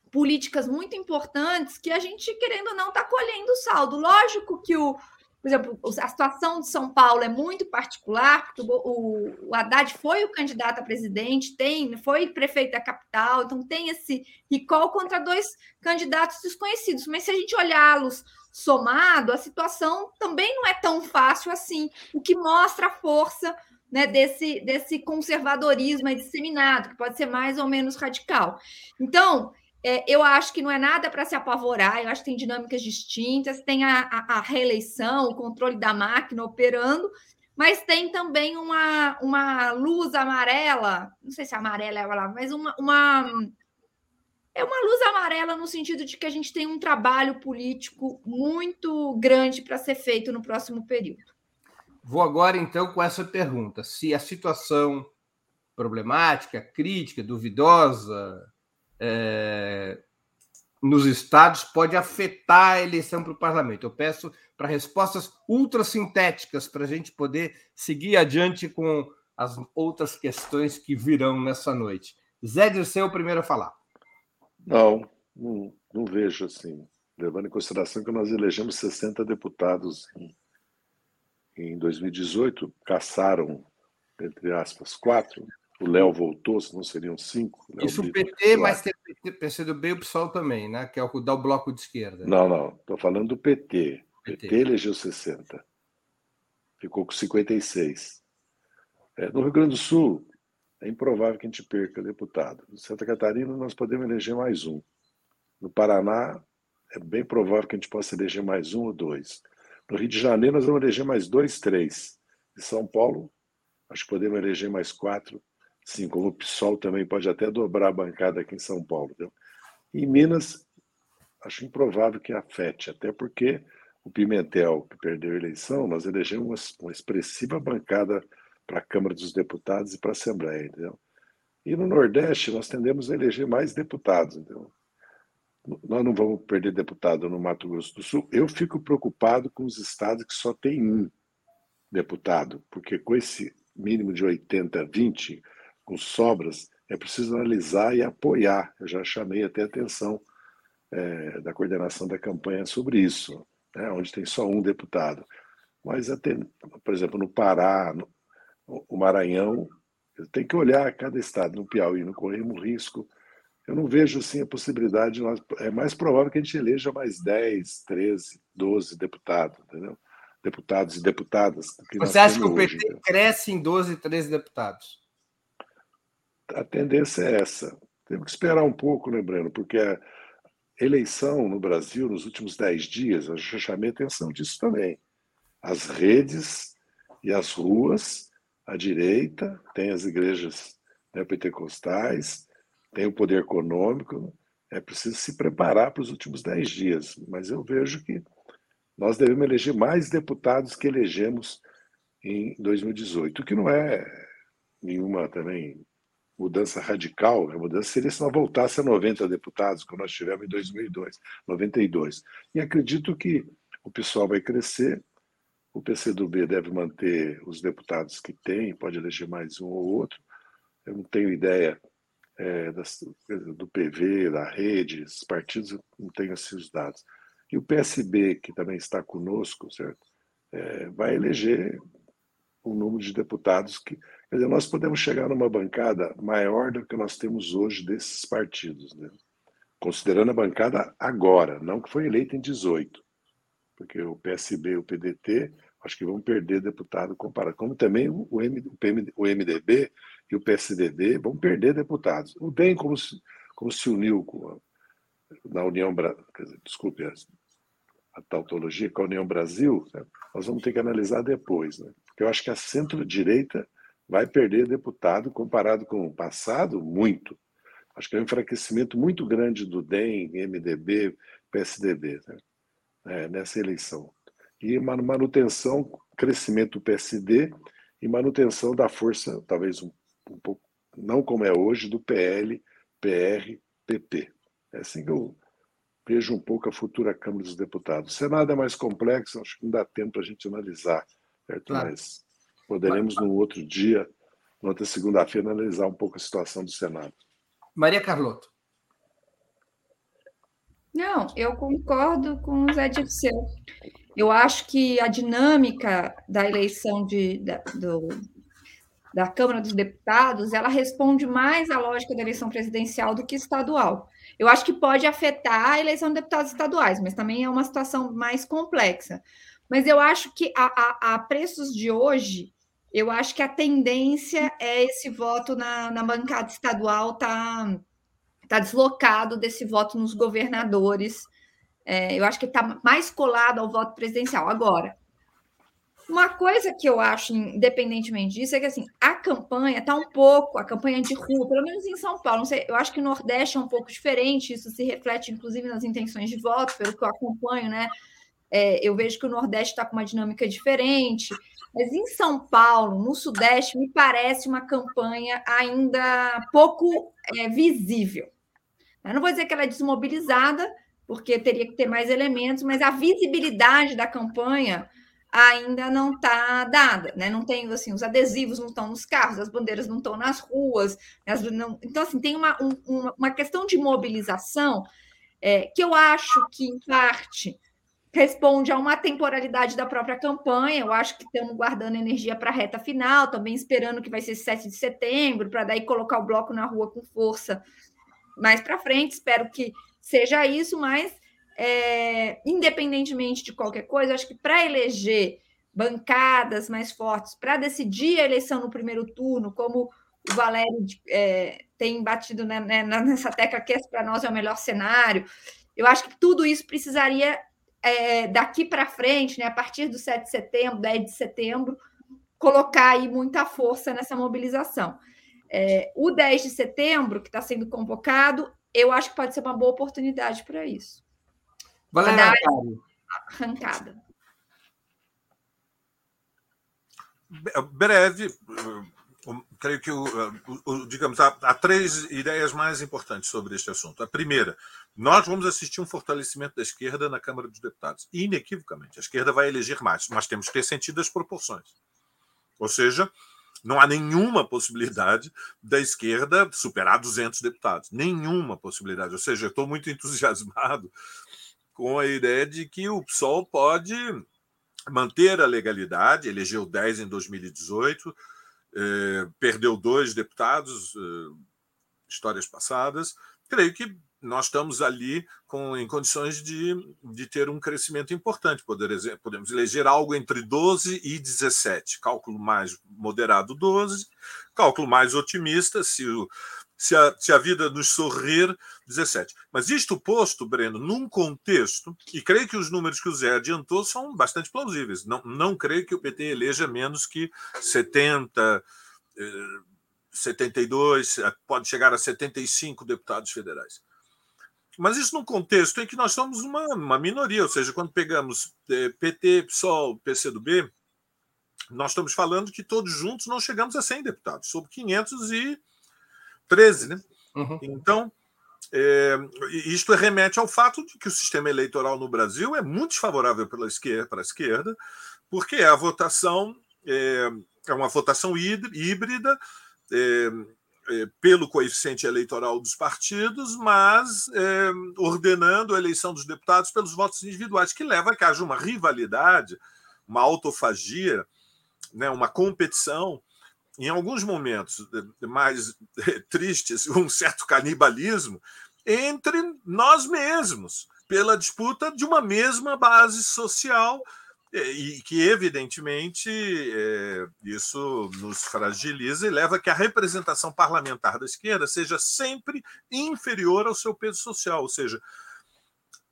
políticas muito importantes que a gente, querendo ou não, está colhendo saldo. Lógico que o, por exemplo, a situação de São Paulo é muito particular, porque o, o Haddad foi o candidato a presidente, tem, foi prefeito da capital, então tem esse recall contra dois candidatos desconhecidos. Mas se a gente olhá-los somado, a situação também não é tão fácil assim, o que mostra a força né, desse, desse conservadorismo disseminado, que pode ser mais ou menos radical. Então, é, eu acho que não é nada para se apavorar, eu acho que tem dinâmicas distintas, tem a, a, a, reeleição, o controle da máquina operando, mas tem também uma, uma luz amarela, não sei se amarela é palavra, mas uma, uma é uma luz amarela no sentido de que a gente tem um trabalho político muito grande para ser feito no próximo período.
Vou agora, então, com essa pergunta: se a situação problemática, crítica, duvidosa é, nos estados pode afetar a eleição para o parlamento. Eu peço para respostas ultrasintéticas para a gente poder seguir adiante com as outras questões que virão nessa noite. Zé Dirceu, o primeiro a falar.
Não, não, não, vejo assim. Levando em consideração que nós elegemos 60 deputados em, em 2018, caçaram, entre aspas, quatro. O Léo voltou, se não seriam cinco.
Léo Isso o PT, mas tem PCdoB e o PSOL também, né? que é o da bloco de esquerda.
Não, não. Estou falando do PT. O PT. PT elegeu 60. Ficou com 56. É, no Rio Grande do Sul, é improvável que a gente perca deputado. Em Santa Catarina, nós podemos eleger mais um. No Paraná, é bem provável que a gente possa eleger mais um ou dois. No Rio de Janeiro, nós vamos eleger mais dois, três. Em São Paulo, acho que podemos eleger mais quatro. Sim, como o PSOL também pode até dobrar a bancada aqui em São Paulo. Entendeu? Em Minas, acho improvável que afete, até porque o Pimentel, que perdeu a eleição, nós elegemos uma expressiva bancada para a Câmara dos Deputados e para a Assembleia, entendeu? E no Nordeste nós tendemos a eleger mais deputados, entendeu? Nós não vamos perder deputado no Mato Grosso do Sul. Eu fico preocupado com os estados que só tem um deputado, porque com esse mínimo de 80 20, com sobras, é preciso analisar e apoiar. Eu já chamei até a atenção é, da coordenação da campanha sobre isso, né, onde tem só um deputado. Mas, até, por exemplo, no Pará, no, o Maranhão, tem que olhar cada estado. No Piauí não corremos risco. Eu não vejo assim a possibilidade. Nós, é mais provável que a gente eleja mais 10, 13, 12 deputados, entendeu? Deputados e deputadas.
Você acha que o PT hoje, cresce em 12, 13 deputados?
A tendência é essa. Temos que esperar um pouco, lembrando, porque a eleição no Brasil, nos últimos 10 dias, eu já chamei a atenção disso também. As redes e as ruas à direita, tem as igrejas né, pentecostais, tem o poder econômico. É preciso se preparar para os últimos dez dias. Mas eu vejo que nós devemos eleger mais deputados que elegemos em 2018, o que não é nenhuma também mudança radical. A mudança seria se nós voltasse a 90 deputados, como nós tivemos em 2002, 92. E acredito que o pessoal vai crescer, o PCdoB deve manter os deputados que tem, pode eleger mais um ou outro. Eu não tenho ideia é, das, do PV, da rede, esses partidos, não tenho assim os dados. E o PSB, que também está conosco, certo? É, vai eleger um número de deputados que. Quer dizer, nós podemos chegar numa bancada maior do que nós temos hoje desses partidos, né? considerando a bancada agora, não que foi eleita em 18 porque o PSB e o PDT acho que vão perder deputado comparado. Como também o, M, o, o MDB e o PSDB vão perder deputados. O DEM, como se, como se uniu com a, na União Brasil, desculpe a, a tautologia, com a União Brasil, né? nós vamos ter que analisar depois. Né? Porque eu acho que a centro-direita vai perder deputado comparado com o passado, muito. Acho que é um enfraquecimento muito grande do DEM, MDB, PSDB. Né? é, nessa eleição. E manutenção, crescimento do PSD e manutenção da força, talvez um, um pouco, não como é hoje, do PL, PR, PP. É assim que eu vejo um pouco a futura Câmara dos Deputados. O Senado é mais complexo, acho que não dá tempo para a gente analisar, certo? Claro. mas poderemos, no outro dia, na outra segunda-feira, analisar um pouco a situação do Senado.
Maria Carlotto.
Não, eu concordo com o Zé Dirceu. Eu acho que a dinâmica da eleição de, da, do, da Câmara dos Deputados, ela responde mais à lógica da eleição presidencial do que estadual. Eu acho que pode afetar a eleição de deputados estaduais, mas também é uma situação mais complexa. Mas eu acho que a, a, a preços de hoje, eu acho que a tendência é esse voto na, na bancada estadual tá, tá deslocado desse voto nos governadores é, eu acho que está mais colado ao voto presidencial. Agora, uma coisa que eu acho, independentemente disso, é que assim, a campanha está um pouco, a campanha de rua, pelo menos em São Paulo, sei, eu acho que o Nordeste é um pouco diferente, isso se reflete, inclusive, nas intenções de voto, pelo que eu acompanho, né? É, eu vejo que o Nordeste está com uma dinâmica diferente, mas em São Paulo, no Sudeste, me parece uma campanha ainda pouco é, visível. Eu não vou dizer que ela é desmobilizada, porque teria que ter mais elementos, mas a visibilidade da campanha ainda não está dada, né? Não tem assim, os adesivos não estão nos carros, as bandeiras não estão nas ruas, as, não, então assim tem uma, um, uma questão de mobilização é, que eu acho que em parte responde a uma temporalidade da própria campanha. Eu acho que estamos guardando energia para a reta final, também esperando que vai ser 7 de setembro, para daí colocar o bloco na rua com força mais para frente. Espero que seja isso, mas é, independentemente de qualquer coisa, acho que para eleger bancadas mais fortes, para decidir a eleição no primeiro turno, como o Valério é, tem batido né, né, nessa tecla que para nós é o melhor cenário, eu acho que tudo isso precisaria, é, daqui para frente, né, a partir do 7 de setembro, 10 de setembro, colocar aí muita força nessa mobilização. É, o 10 de setembro, que está sendo convocado, eu acho que pode ser uma boa oportunidade para isso.
Valéria
arrancada.
Breve, creio que, digamos, há, há, três ideias mais importantes sobre este assunto. A primeira, nós vamos assistir um fortalecimento da esquerda na Câmara dos Deputados, inequivocamente. A esquerda vai eleger mais, mas temos que ter sentido as proporções. Ou seja, não há nenhuma possibilidade da esquerda superar 200 deputados. Nenhuma possibilidade. Ou seja, estou muito entusiasmado com a ideia de que o PSOL pode manter a legalidade, elegeu 10 em 2018, eh, perdeu dois deputados, eh, histórias passadas. Creio que nós estamos ali com, em condições de, de ter um crescimento importante. Poder, podemos eleger algo entre 12 e 17. Cálculo mais moderado, 12. Cálculo mais otimista, se, o, se, a, se a vida nos sorrir, 17. Mas isto posto, Breno, num contexto, e creio que os números que o Zé adiantou são bastante plausíveis. Não, não creio que o PT eleja menos que 70. Eh, 72, pode chegar a 75 deputados federais. Mas isso num contexto em que nós somos uma, uma minoria, ou seja, quando pegamos é, PT, PSOL, PCdoB, nós estamos falando que todos juntos não chegamos a 100 deputados, sobre 513, né? Uhum. Então, é, isto remete ao fato de que o sistema eleitoral no Brasil é muito desfavorável pela esquerda, para a esquerda, porque a votação é, é uma votação híbrida, é, é, pelo coeficiente eleitoral dos partidos, mas é, ordenando a eleição dos deputados pelos votos individuais, que leva a que haja uma rivalidade, uma autofagia, né, uma competição, em alguns momentos é, mais é, tristes, um certo canibalismo entre nós mesmos, pela disputa de uma mesma base social é, e que, evidentemente, é, isso nos fragiliza e leva a que a representação parlamentar da esquerda seja sempre inferior ao seu peso social. Ou seja,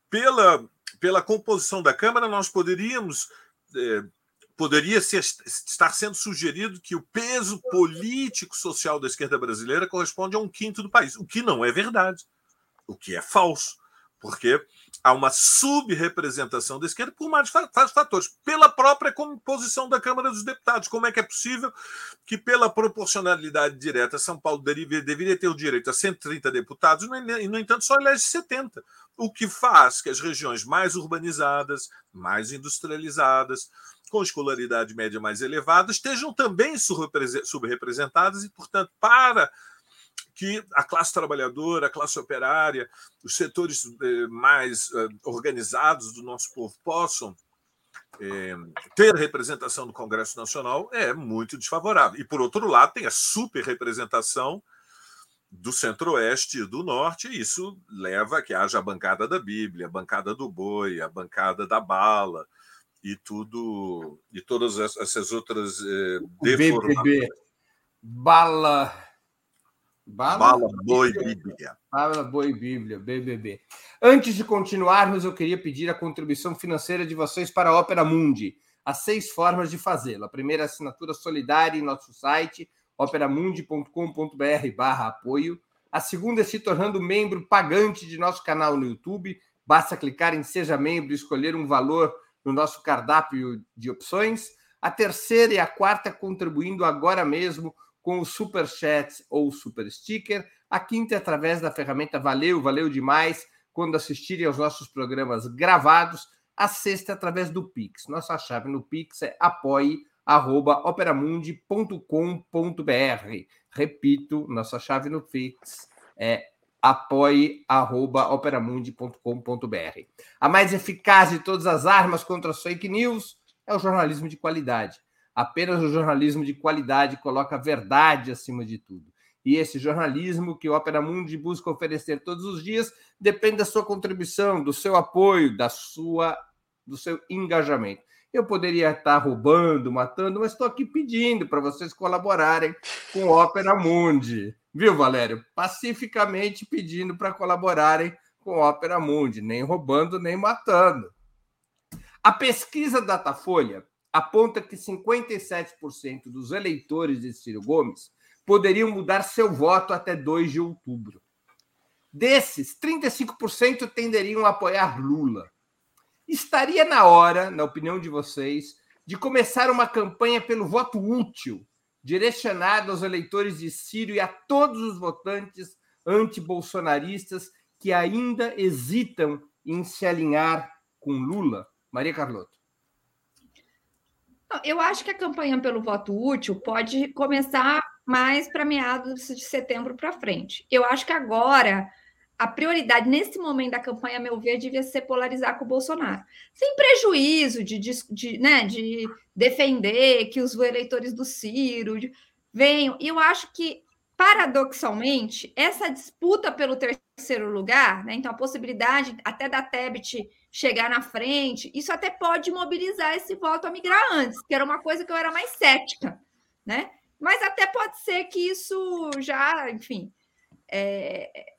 pela, pela composição da Câmara, nós poderíamos. É, poderia ser, estar sendo sugerido que o peso político social da esquerda brasileira corresponde a um quinto do país, o que não é verdade, o que é falso, porque há uma subrepresentação da esquerda por vários fatores. Pela própria composição da Câmara dos Deputados. Como é que é possível que, pela proporcionalidade direta, São Paulo deveria ter o direito a 130 deputados e, no entanto, só elege 70? O que faz que as regiões mais urbanizadas, mais industrializadas, com escolaridade média mais elevada, estejam também subrepresentadas e, portanto, para que a classe trabalhadora, a classe operária, os setores eh, mais eh, organizados do nosso povo possam eh, ter representação no Congresso Nacional é muito desfavorável. E, por outro lado, tem a superrepresentação do centro-oeste e do norte, e isso leva a que haja a bancada da Bíblia, a bancada do boi, a bancada da bala e tudo e todas essas outras eh,
deformações. Bala
Bala, Bala Boi Bíblia.
Bala Boi Bíblia, BBB. Antes de continuarmos, eu queria pedir a contribuição financeira de vocês para a Ópera Mundi. Há seis formas de fazê-lo. A primeira é assinatura solidária em nosso site, operamundi.com.br barra apoio. A segunda é se tornando membro pagante de nosso canal no YouTube. Basta clicar em Seja Membro e escolher um valor no nosso cardápio de opções. A terceira e a quarta contribuindo agora mesmo com o Super Chat ou Super Sticker. A quinta é através da ferramenta Valeu, valeu demais quando assistirem aos nossos programas gravados. A sexta é através do Pix. Nossa chave no Pix é apoie.operamundi.com.br. Repito, nossa chave no Pix é apoie.operamundi.com.br. A mais eficaz de todas as armas contra as fake news é o jornalismo de qualidade. Apenas o jornalismo de qualidade coloca a verdade acima de tudo. E esse jornalismo que o Opera Mundi busca oferecer todos os dias depende da sua contribuição, do seu apoio, da sua, do seu engajamento. Eu poderia estar roubando, matando, mas estou aqui pedindo para vocês colaborarem com o Opera Mundi. Viu, Valério? Pacificamente pedindo para colaborarem com o Opera Mundi, nem roubando, nem matando. A pesquisa Datafolha aponta que 57% dos eleitores de Ciro Gomes poderiam mudar seu voto até 2 de outubro. Desses, 35% tenderiam a apoiar Lula. Estaria na hora, na opinião de vocês, de começar uma campanha pelo voto útil, direcionada aos eleitores de Ciro e a todos os votantes antibolsonaristas que ainda hesitam em se alinhar com Lula? Maria Carlota.
Eu acho que a campanha pelo voto útil pode começar mais para meados de setembro para frente. Eu acho que agora a prioridade nesse momento da campanha, a meu ver, devia ser polarizar com o Bolsonaro, sem prejuízo de, de, de né, de defender que os eleitores do Ciro venham. E eu acho que paradoxalmente, essa disputa pelo terceiro lugar, né, então a possibilidade até da Tebet chegar na frente, isso até pode mobilizar esse voto a migrar antes, que era uma coisa que eu era mais cética, né? Mas até pode ser que isso já, enfim, é,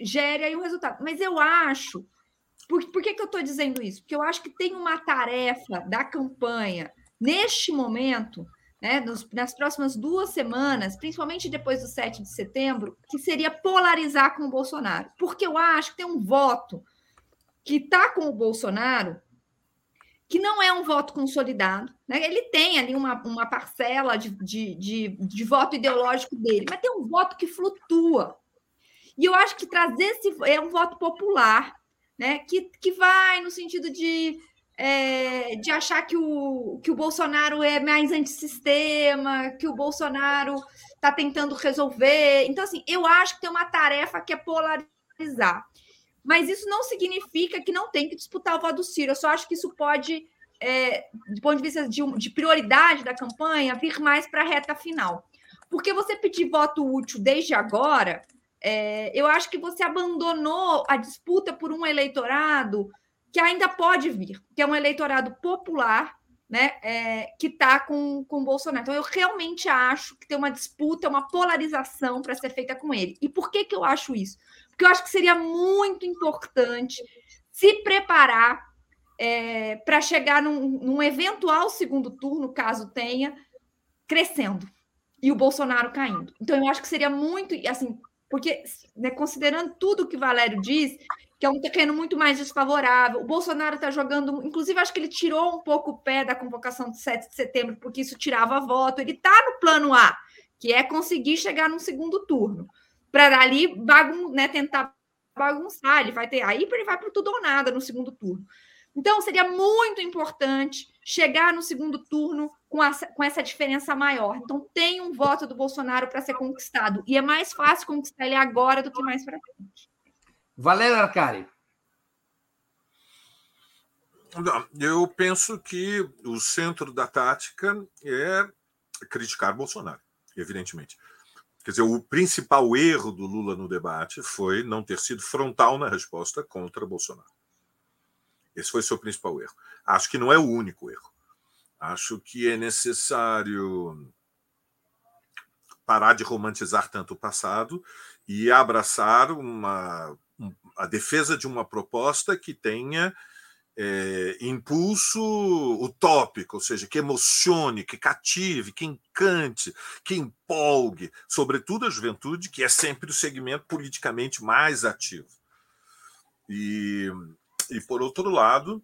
gere aí um resultado. Mas eu acho. Por, por que, que eu estou dizendo isso? Porque eu acho que tem uma tarefa da campanha neste momento né, nos, nas próximas duas semanas, principalmente depois do 7 de setembro, que seria polarizar com o Bolsonaro. Porque eu acho que tem um voto que está com o Bolsonaro que não é um voto consolidado. Né? Ele tem ali uma, uma parcela de, de, de, de voto ideológico dele, mas tem um voto que flutua. E eu acho que trazer esse é um voto popular, né? que, que vai no sentido de é, de achar que o, que o Bolsonaro é mais antissistema, que o Bolsonaro está tentando resolver. Então, assim, eu acho que tem uma tarefa que é polarizar. Mas isso não significa que não tem que disputar o voto do Ciro. Eu só acho que isso pode, é, do ponto de vista de, de prioridade da campanha, vir mais para a reta final. Porque você pedir voto útil desde agora, é, eu acho que você abandonou a disputa por um eleitorado que ainda pode vir, que é um eleitorado popular, né, é, que está com, com Bolsonaro. Então, eu realmente acho que tem uma disputa, uma polarização para ser feita com ele. E por que, que eu acho isso? Porque eu acho que seria muito importante se preparar é, para chegar num, num eventual segundo turno, caso tenha, crescendo e o Bolsonaro caindo. Então, eu acho que seria muito, assim, porque, né, considerando tudo que Valério diz, que é um terreno muito mais desfavorável. O Bolsonaro está jogando, inclusive, acho que ele tirou um pouco o pé da convocação do 7 de setembro, porque isso tirava voto. Ele está no plano A, que é conseguir chegar no segundo turno, para ali bagun né, tentar bagunçar. Ele vai ter aí ele vai para tudo ou nada no segundo turno. Então, seria muito importante chegar no segundo turno com, a, com essa diferença maior. Então, tem um voto do Bolsonaro para ser conquistado. E é mais fácil conquistar ele agora do que mais para frente.
Valéria Arcari.
Eu penso que o centro da tática é criticar Bolsonaro, evidentemente. Quer dizer, o principal erro do Lula no debate foi não ter sido frontal na resposta contra Bolsonaro. Esse foi seu principal erro. Acho que não é o único erro. Acho que é necessário parar de romantizar tanto o passado e abraçar uma, a defesa de uma proposta que tenha é, impulso utópico, ou seja, que emocione, que cative, que encante, que empolgue, sobretudo a juventude, que é sempre o segmento politicamente mais ativo. E, e por outro lado,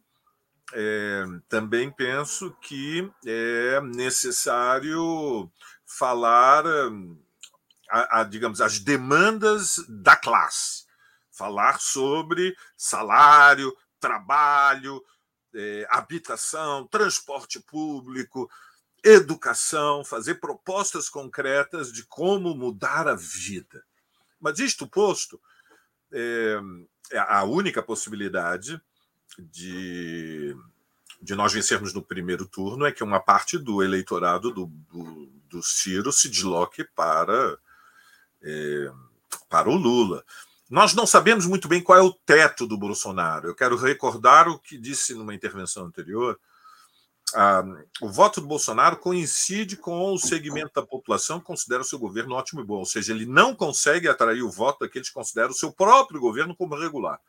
é, também penso que é necessário falar, a, a, digamos, as demandas da classe, falar sobre salário, trabalho, é, habitação, transporte público, educação, fazer propostas concretas de como mudar a vida. Mas isto posto, é, é a única possibilidade de, de nós vencermos no primeiro turno é que uma parte do eleitorado do, do, do Ciro se desloque para, é, para o Lula. Nós não sabemos muito bem qual é o teto do Bolsonaro. Eu quero recordar o que disse numa intervenção anterior. Ah, o voto do Bolsonaro coincide com o segmento da população que considera o seu governo ótimo e bom, ou seja, ele não consegue atrair o voto daqueles que consideram o seu próprio governo como regular.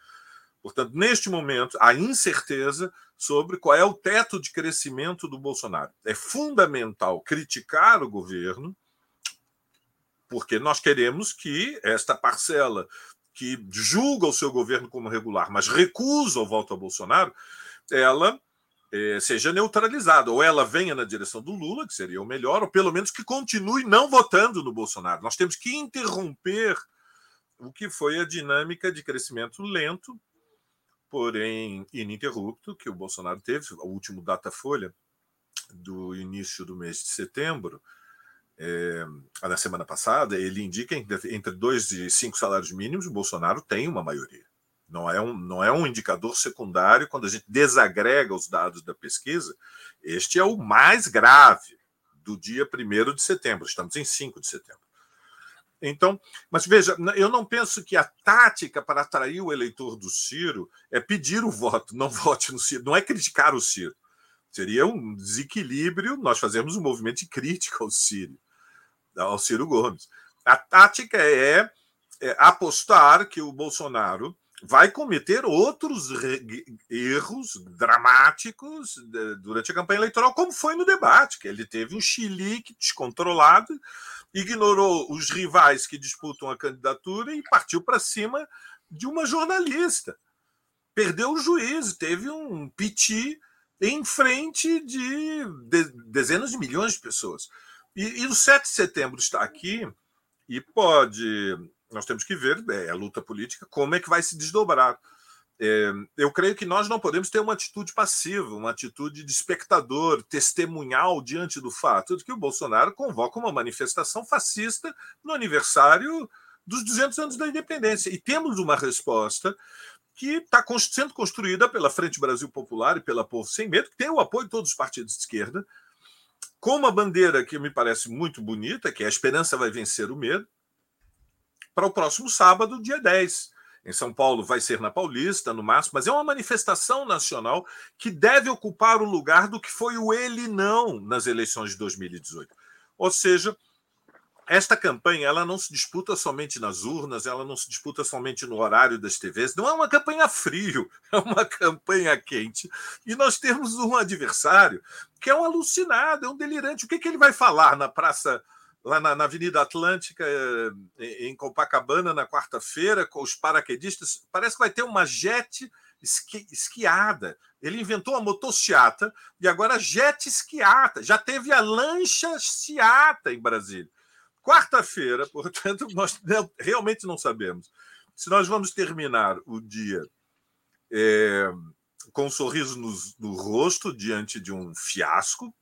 Portanto, neste momento, há incerteza sobre qual é o teto de crescimento do Bolsonaro. É fundamental criticar o governo, porque nós queremos que esta parcela que julga o seu governo como regular, mas recusa o voto a Bolsonaro, ela é, seja neutralizada. Ou ela venha na direção do Lula, que seria o melhor, ou pelo menos que continue não votando no Bolsonaro. Nós temos que interromper o que foi a dinâmica de crescimento lento porém ininterrupto, que o Bolsonaro teve, o último data-folha do início do mês de setembro, é, na semana passada, ele indica que entre dois e cinco salários mínimos, o Bolsonaro tem uma maioria. Não é, um, não é um indicador secundário quando a gente desagrega os dados da pesquisa. Este é o mais grave do dia 1 de setembro. Estamos em 5 de setembro. Então, mas veja, eu não penso que a tática para atrair o eleitor do Ciro é pedir o voto, não vote no Ciro, não é criticar o Ciro. Seria um desequilíbrio nós fazermos um movimento de crítica ao Ciro, ao Ciro Gomes. A tática é, é apostar que o Bolsonaro vai cometer outros erros dramáticos durante a campanha eleitoral, como foi no debate, que ele teve um chilique descontrolado ignorou os rivais que disputam a candidatura e partiu para cima de uma jornalista. Perdeu o juízo, teve um piti em frente de, dezenas de milhões de pessoas. E, e o 7 de setembro está aqui e pode. Nós temos que ver, é a luta política, como é que vai se desdobrar. É, eu creio que nós não podemos ter uma atitude passiva, uma atitude de espectador, testemunhal diante do fato de que o Bolsonaro convoca uma manifestação fascista no aniversário dos 200 anos da independência. E temos uma resposta que está sendo construída pela Frente Brasil Popular e pela Povo Sem Medo, que tem o apoio de todos os partidos de esquerda, com uma bandeira que me parece muito bonita, que é a esperança vai vencer o medo, para o próximo sábado, dia 10 em São Paulo vai ser na Paulista, no máximo, mas é uma manifestação nacional que deve ocupar o lugar do que foi o ele não nas eleições de 2018. Ou seja, esta campanha ela não se disputa somente nas urnas, ela não se disputa somente no horário das TVs, não é uma campanha frio, é uma campanha quente. E nós temos um adversário que é um alucinado, é um delirante. O que, que ele vai falar na Praça lá na, na Avenida Atlântica, eh, em Copacabana, na quarta-feira, com os paraquedistas. Parece que vai ter uma jet esqui, esquiada. Ele inventou a motociata e agora jet esquiata. Já teve a lancha ciata em Brasília. Quarta-feira, portanto, nós realmente não sabemos se nós vamos terminar o dia é, com um sorriso no, no rosto diante de um fiasco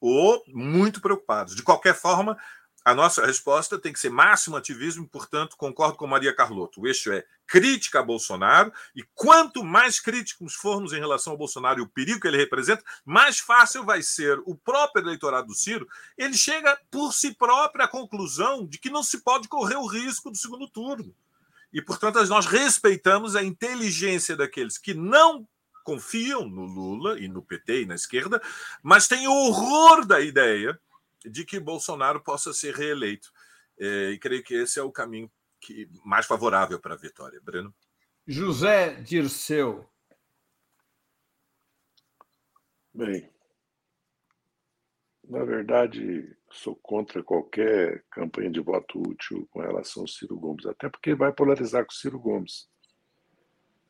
ou muito preocupados. De qualquer forma, a nossa resposta tem que ser máximo ativismo, portanto, concordo com Maria Carlotto. O eixo é crítica a Bolsonaro, e quanto mais críticos formos em relação ao Bolsonaro e o perigo que ele representa, mais fácil vai ser o próprio eleitorado do Ciro. Ele chega por si próprio à conclusão de que não se pode correr o risco do segundo turno. E, portanto, nós respeitamos a inteligência daqueles que não confiam no Lula e no PT e na esquerda, mas têm horror da ideia de que Bolsonaro possa ser reeleito. É, e creio que esse é o caminho que, mais favorável para a vitória. Breno?
José Dirceu.
Bem, na verdade, sou contra qualquer campanha de voto útil com relação ao Ciro Gomes, até porque vai polarizar com o Ciro Gomes.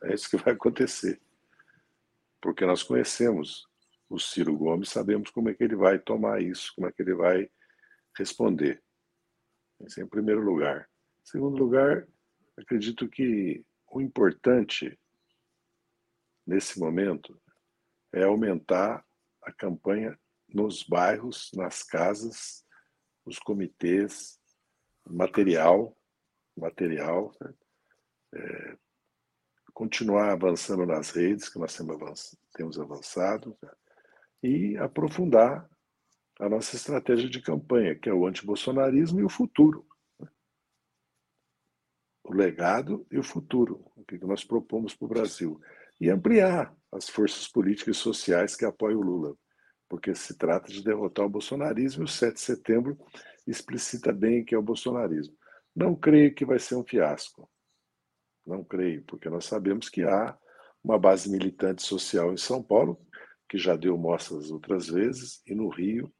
É isso que vai acontecer. Porque nós conhecemos o Ciro Gomes, sabemos como é que ele vai tomar isso, como é que ele vai responder. Isso é em primeiro lugar. Em segundo lugar, acredito que o importante nesse momento é aumentar a campanha nos bairros, nas casas, os comitês, material, material, né? é, continuar avançando nas redes que nós temos avançado, né? E aprofundar a nossa estratégia de campanha, que é o antibolsonarismo e o futuro. O legado e o futuro, o que nós propomos para o Brasil. E ampliar as forças políticas e sociais que apoiam o Lula, porque se trata de derrotar o bolsonarismo e o 7 de setembro explicita bem que é o bolsonarismo. Não creio que vai ser um fiasco. Não creio, porque nós sabemos que há uma base militante social em São Paulo que já deu mostras outras vezes, e no Rio,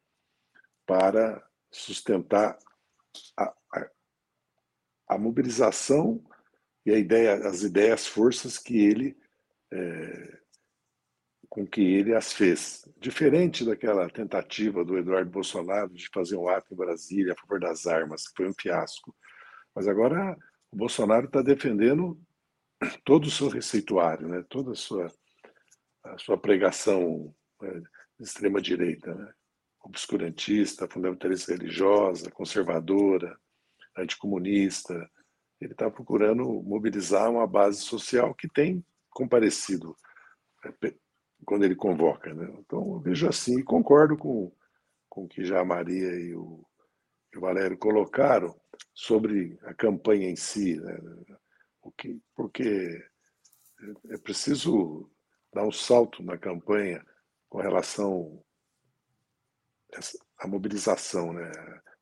para sustentar a, a, a mobilização e a ideia, as ideias, forças que ele é, com que ele as fez. Diferente daquela tentativa do Eduardo Bolsonaro de fazer um ato em Brasília a favor das armas, que foi um fiasco. Mas agora o Bolsonaro está defendendo todo o seu receituário, né? toda a sua a sua pregação né, de extrema-direita, né? obscurantista, fundamentalista religiosa, conservadora, anticomunista. Ele está procurando mobilizar uma base social que tem comparecido né, quando ele convoca. Né? Então, eu vejo assim e concordo com, com o que já a Maria e o, e o Valério colocaram sobre a campanha em si. Né? O que, porque é preciso dar um salto na campanha com relação à mobilização, né?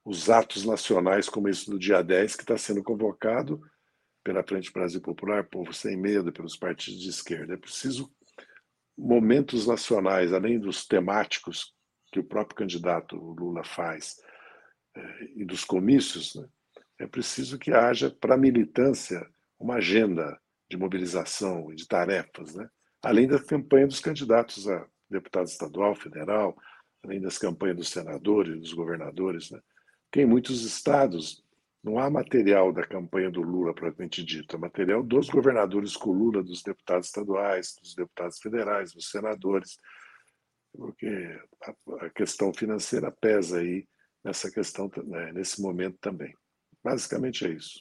os atos nacionais como esse do dia 10, que está sendo convocado pela Frente Brasil Popular, Povo Sem Medo, pelos partidos de esquerda. É preciso momentos nacionais, além dos temáticos que o próprio candidato Lula faz eh, e dos comícios, né? é preciso que haja para a militância uma agenda de mobilização e de tarefas, né? Além da campanha dos candidatos a deputado estadual, federal, além das campanhas dos senadores, dos governadores, né? Porque em muitos estados não há material da campanha do Lula propriamente dito, é material dos governadores com Lula, dos deputados estaduais, dos deputados federais, dos senadores, porque a, questão financeira pesa aí nessa questão, né, nesse momento também. Basicamente é isso.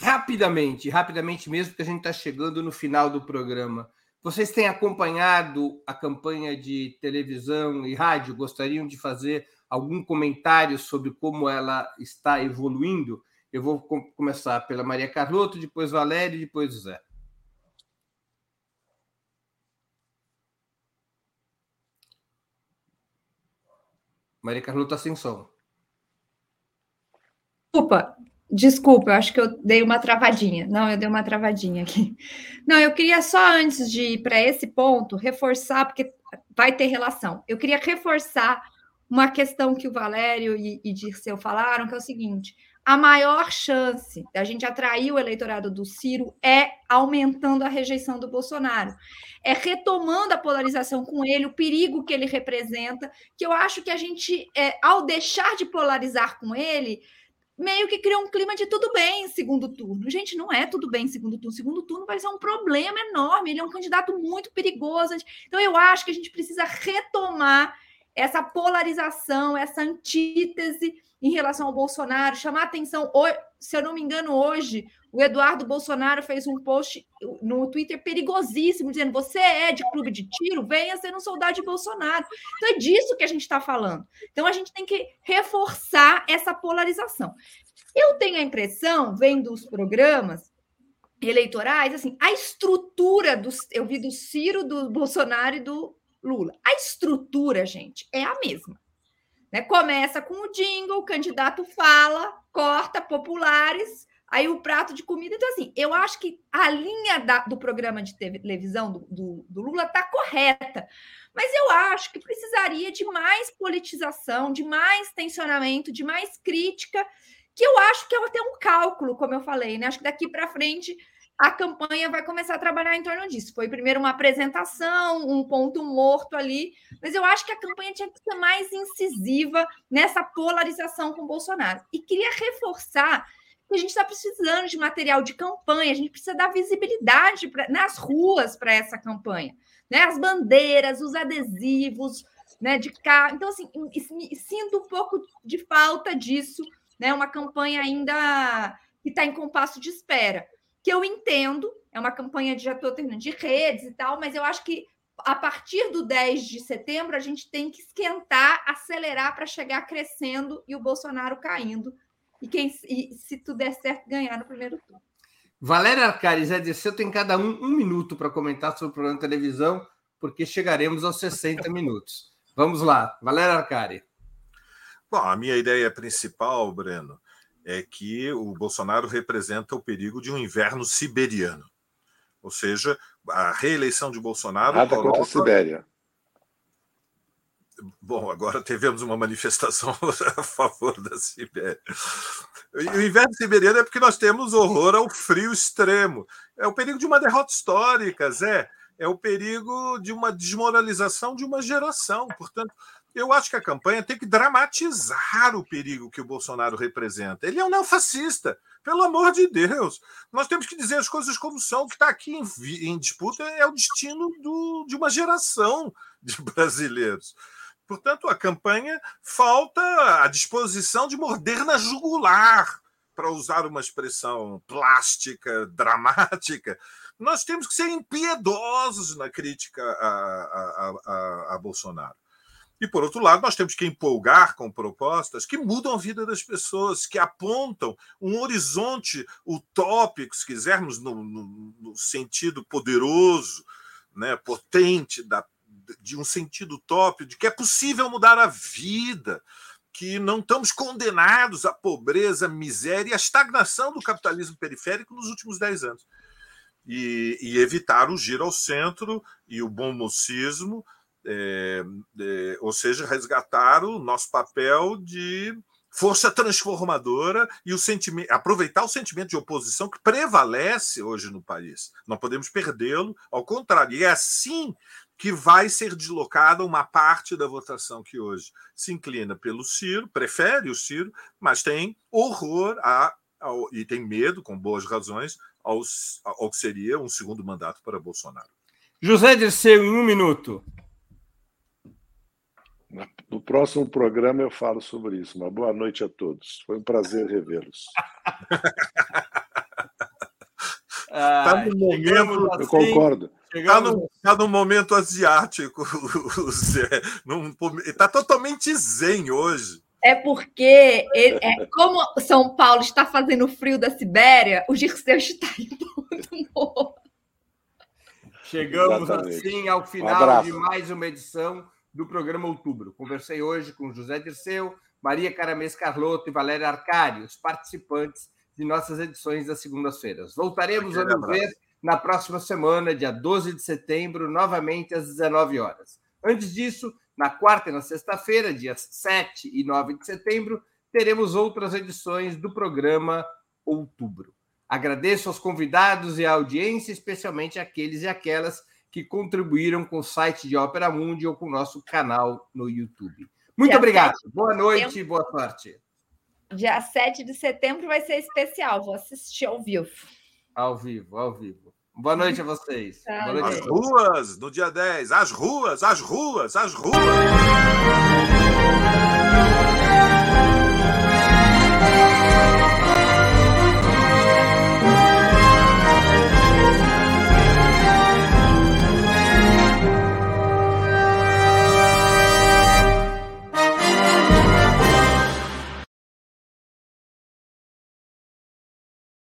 Rapidamente, rapidamente mesmo, porque a gente está chegando no final do programa. Vocês têm acompanhado a campanha de televisão e rádio? Gostariam de fazer algum comentário sobre como ela está evoluindo? Eu vou começar pela Maria Carlotto, depois Valério depois Zé. Maria Carlotto está sem som.
Desculpa, Desculpa, eu acho que eu dei uma travadinha. Não, eu dei uma travadinha aqui. Não, eu queria só antes de ir para esse ponto reforçar, porque vai ter relação. Eu queria reforçar uma questão que o Valério e, e Dirceu falaram, que é o seguinte: a maior chance da gente atrair o eleitorado do Ciro é aumentando a rejeição do Bolsonaro, é retomando a polarização com ele, o perigo que ele representa, que eu acho que a gente, é, ao deixar de polarizar com ele, meio que cria um clima de tudo bem em segundo turno. Gente, não é tudo bem em segundo turno. Segundo turno vai ser um problema enorme. Ele é um candidato muito perigoso. Então, eu acho que a gente precisa retomar essa polarização, essa antítese em relação ao Bolsonaro, chamar atenção. Se eu não me engano, hoje, o Eduardo Bolsonaro fez um post no Twitter perigosíssimo, dizendo: você é de clube de tiro, venha ser um soldado de Bolsonaro. Então é disso que a gente está falando. Então a gente tem que reforçar essa polarização. Eu tenho a impressão, vendo os programas eleitorais, assim, a estrutura dos. Eu vi do Ciro, do Bolsonaro e do Lula. A estrutura, gente, é a mesma. Né? Começa com o jingle, o candidato fala, corta populares, aí o prato de comida. Então, assim, eu acho que a linha da, do programa de televisão do, do, do Lula está correta. Mas eu acho que precisaria de mais politização, de mais tensionamento, de mais crítica, que eu acho que é até um cálculo, como eu falei, né? Acho que daqui para frente a campanha vai começar a trabalhar em torno disso. Foi primeiro uma apresentação, um ponto morto ali, mas eu acho que a campanha tinha que ser mais incisiva nessa polarização com o Bolsonaro. E queria reforçar que a gente está precisando de material de campanha, a gente precisa dar visibilidade pra, nas ruas para essa campanha. Né? As bandeiras, os adesivos, né, de carro. Então, assim, sinto um pouco de falta disso, né? Uma campanha ainda que está em compasso de espera que eu entendo, é uma campanha de já estou terminando de redes e tal, mas eu acho que a partir do 10 de setembro a gente tem que esquentar, acelerar para chegar crescendo e o Bolsonaro caindo. E quem e, se tudo der certo, ganhar no primeiro turno.
Valéria Arcari, Zé Dirceu tem cada um um minuto para comentar sobre o programa de televisão, porque chegaremos aos 60 minutos. Vamos lá, Valéria Arcari.
Bom, a minha ideia principal, Breno, é que o Bolsonaro representa o perigo de um inverno siberiano. Ou seja, a reeleição de Bolsonaro.
Nada coloca... contra a Sibéria.
Bom, agora tivemos uma manifestação a favor da Sibéria. O inverno siberiano é porque nós temos horror ao frio extremo. É o perigo de uma derrota histórica, Zé. É o perigo de uma desmoralização de uma geração. Portanto, eu acho que a campanha tem que dramatizar o perigo que o Bolsonaro representa. Ele é um neofascista, pelo amor de Deus. Nós temos que dizer as coisas como são. O que está aqui em, em, disputa é o destino do, de uma geração de brasileiros. Portanto, a campanha falta a disposição de morder na jugular, para usar uma expressão plástica, dramática. Nós temos que ser impiedosos na crítica a, a, a, a Bolsonaro. E, por outro lado, nós temos que empolgar com propostas que mudam a vida das pessoas, que apontam um horizonte utópico, se quisermos, no, no, no sentido poderoso, né, potente, da, de um sentido utópico, de que é possível mudar a vida, que não estamos condenados à pobreza, à miséria e à estagnação do capitalismo periférico nos últimos dez anos. E, e evitar o giro ao centro e o bom mocismo é, é, ou seja, resgatar o nosso papel de força transformadora e o sentimento, aproveitar o sentimento de oposição que prevalece hoje no país. Não podemos perdê-lo, ao contrário, e é assim que vai ser deslocada uma parte da votação que hoje se inclina pelo Ciro, prefere o Ciro, mas tem horror a, e tem medo, com boas razões, ao que seria um segundo mandato para Bolsonaro.
José Dirceu, em um minuto.
No próximo programa eu falo sobre isso. Uma boa noite a todos. Foi um prazer revê-los.
Está no momento.
Assim, eu concordo.
Está no, tá no momento asiático, Zé. Está totalmente zen hoje.
É porque, ele, é, como São Paulo está fazendo frio da Sibéria, o Dirceu está indo muito
Chegamos Exatamente. assim ao final um de mais uma edição do programa Outubro. Conversei hoje com José Dirceu, Maria Caramês Carlotto e Valéria Arcário, os participantes de nossas edições das segundas-feiras. Voltaremos a nos ver na próxima semana, dia 12 de setembro, novamente às 19 horas. Antes disso, Na quarta e na sexta-feira, dias 7 e 9 de setembro, teremos outras edições do programa Outubro. Agradeço aos convidados e à audiência, especialmente aqueles e aquelas que contribuíram com o site de Ópera Mundi ou com o nosso canal no YouTube. Muito Dia obrigado. Boa noite e boa sorte.
Dia 7 de setembro vai ser especial. Vou assistir ao vivo.
Ao vivo, ao vivo. Boa noite a vocês.
Boa noite. As ruas, no dia 10. As ruas, as ruas, as ruas.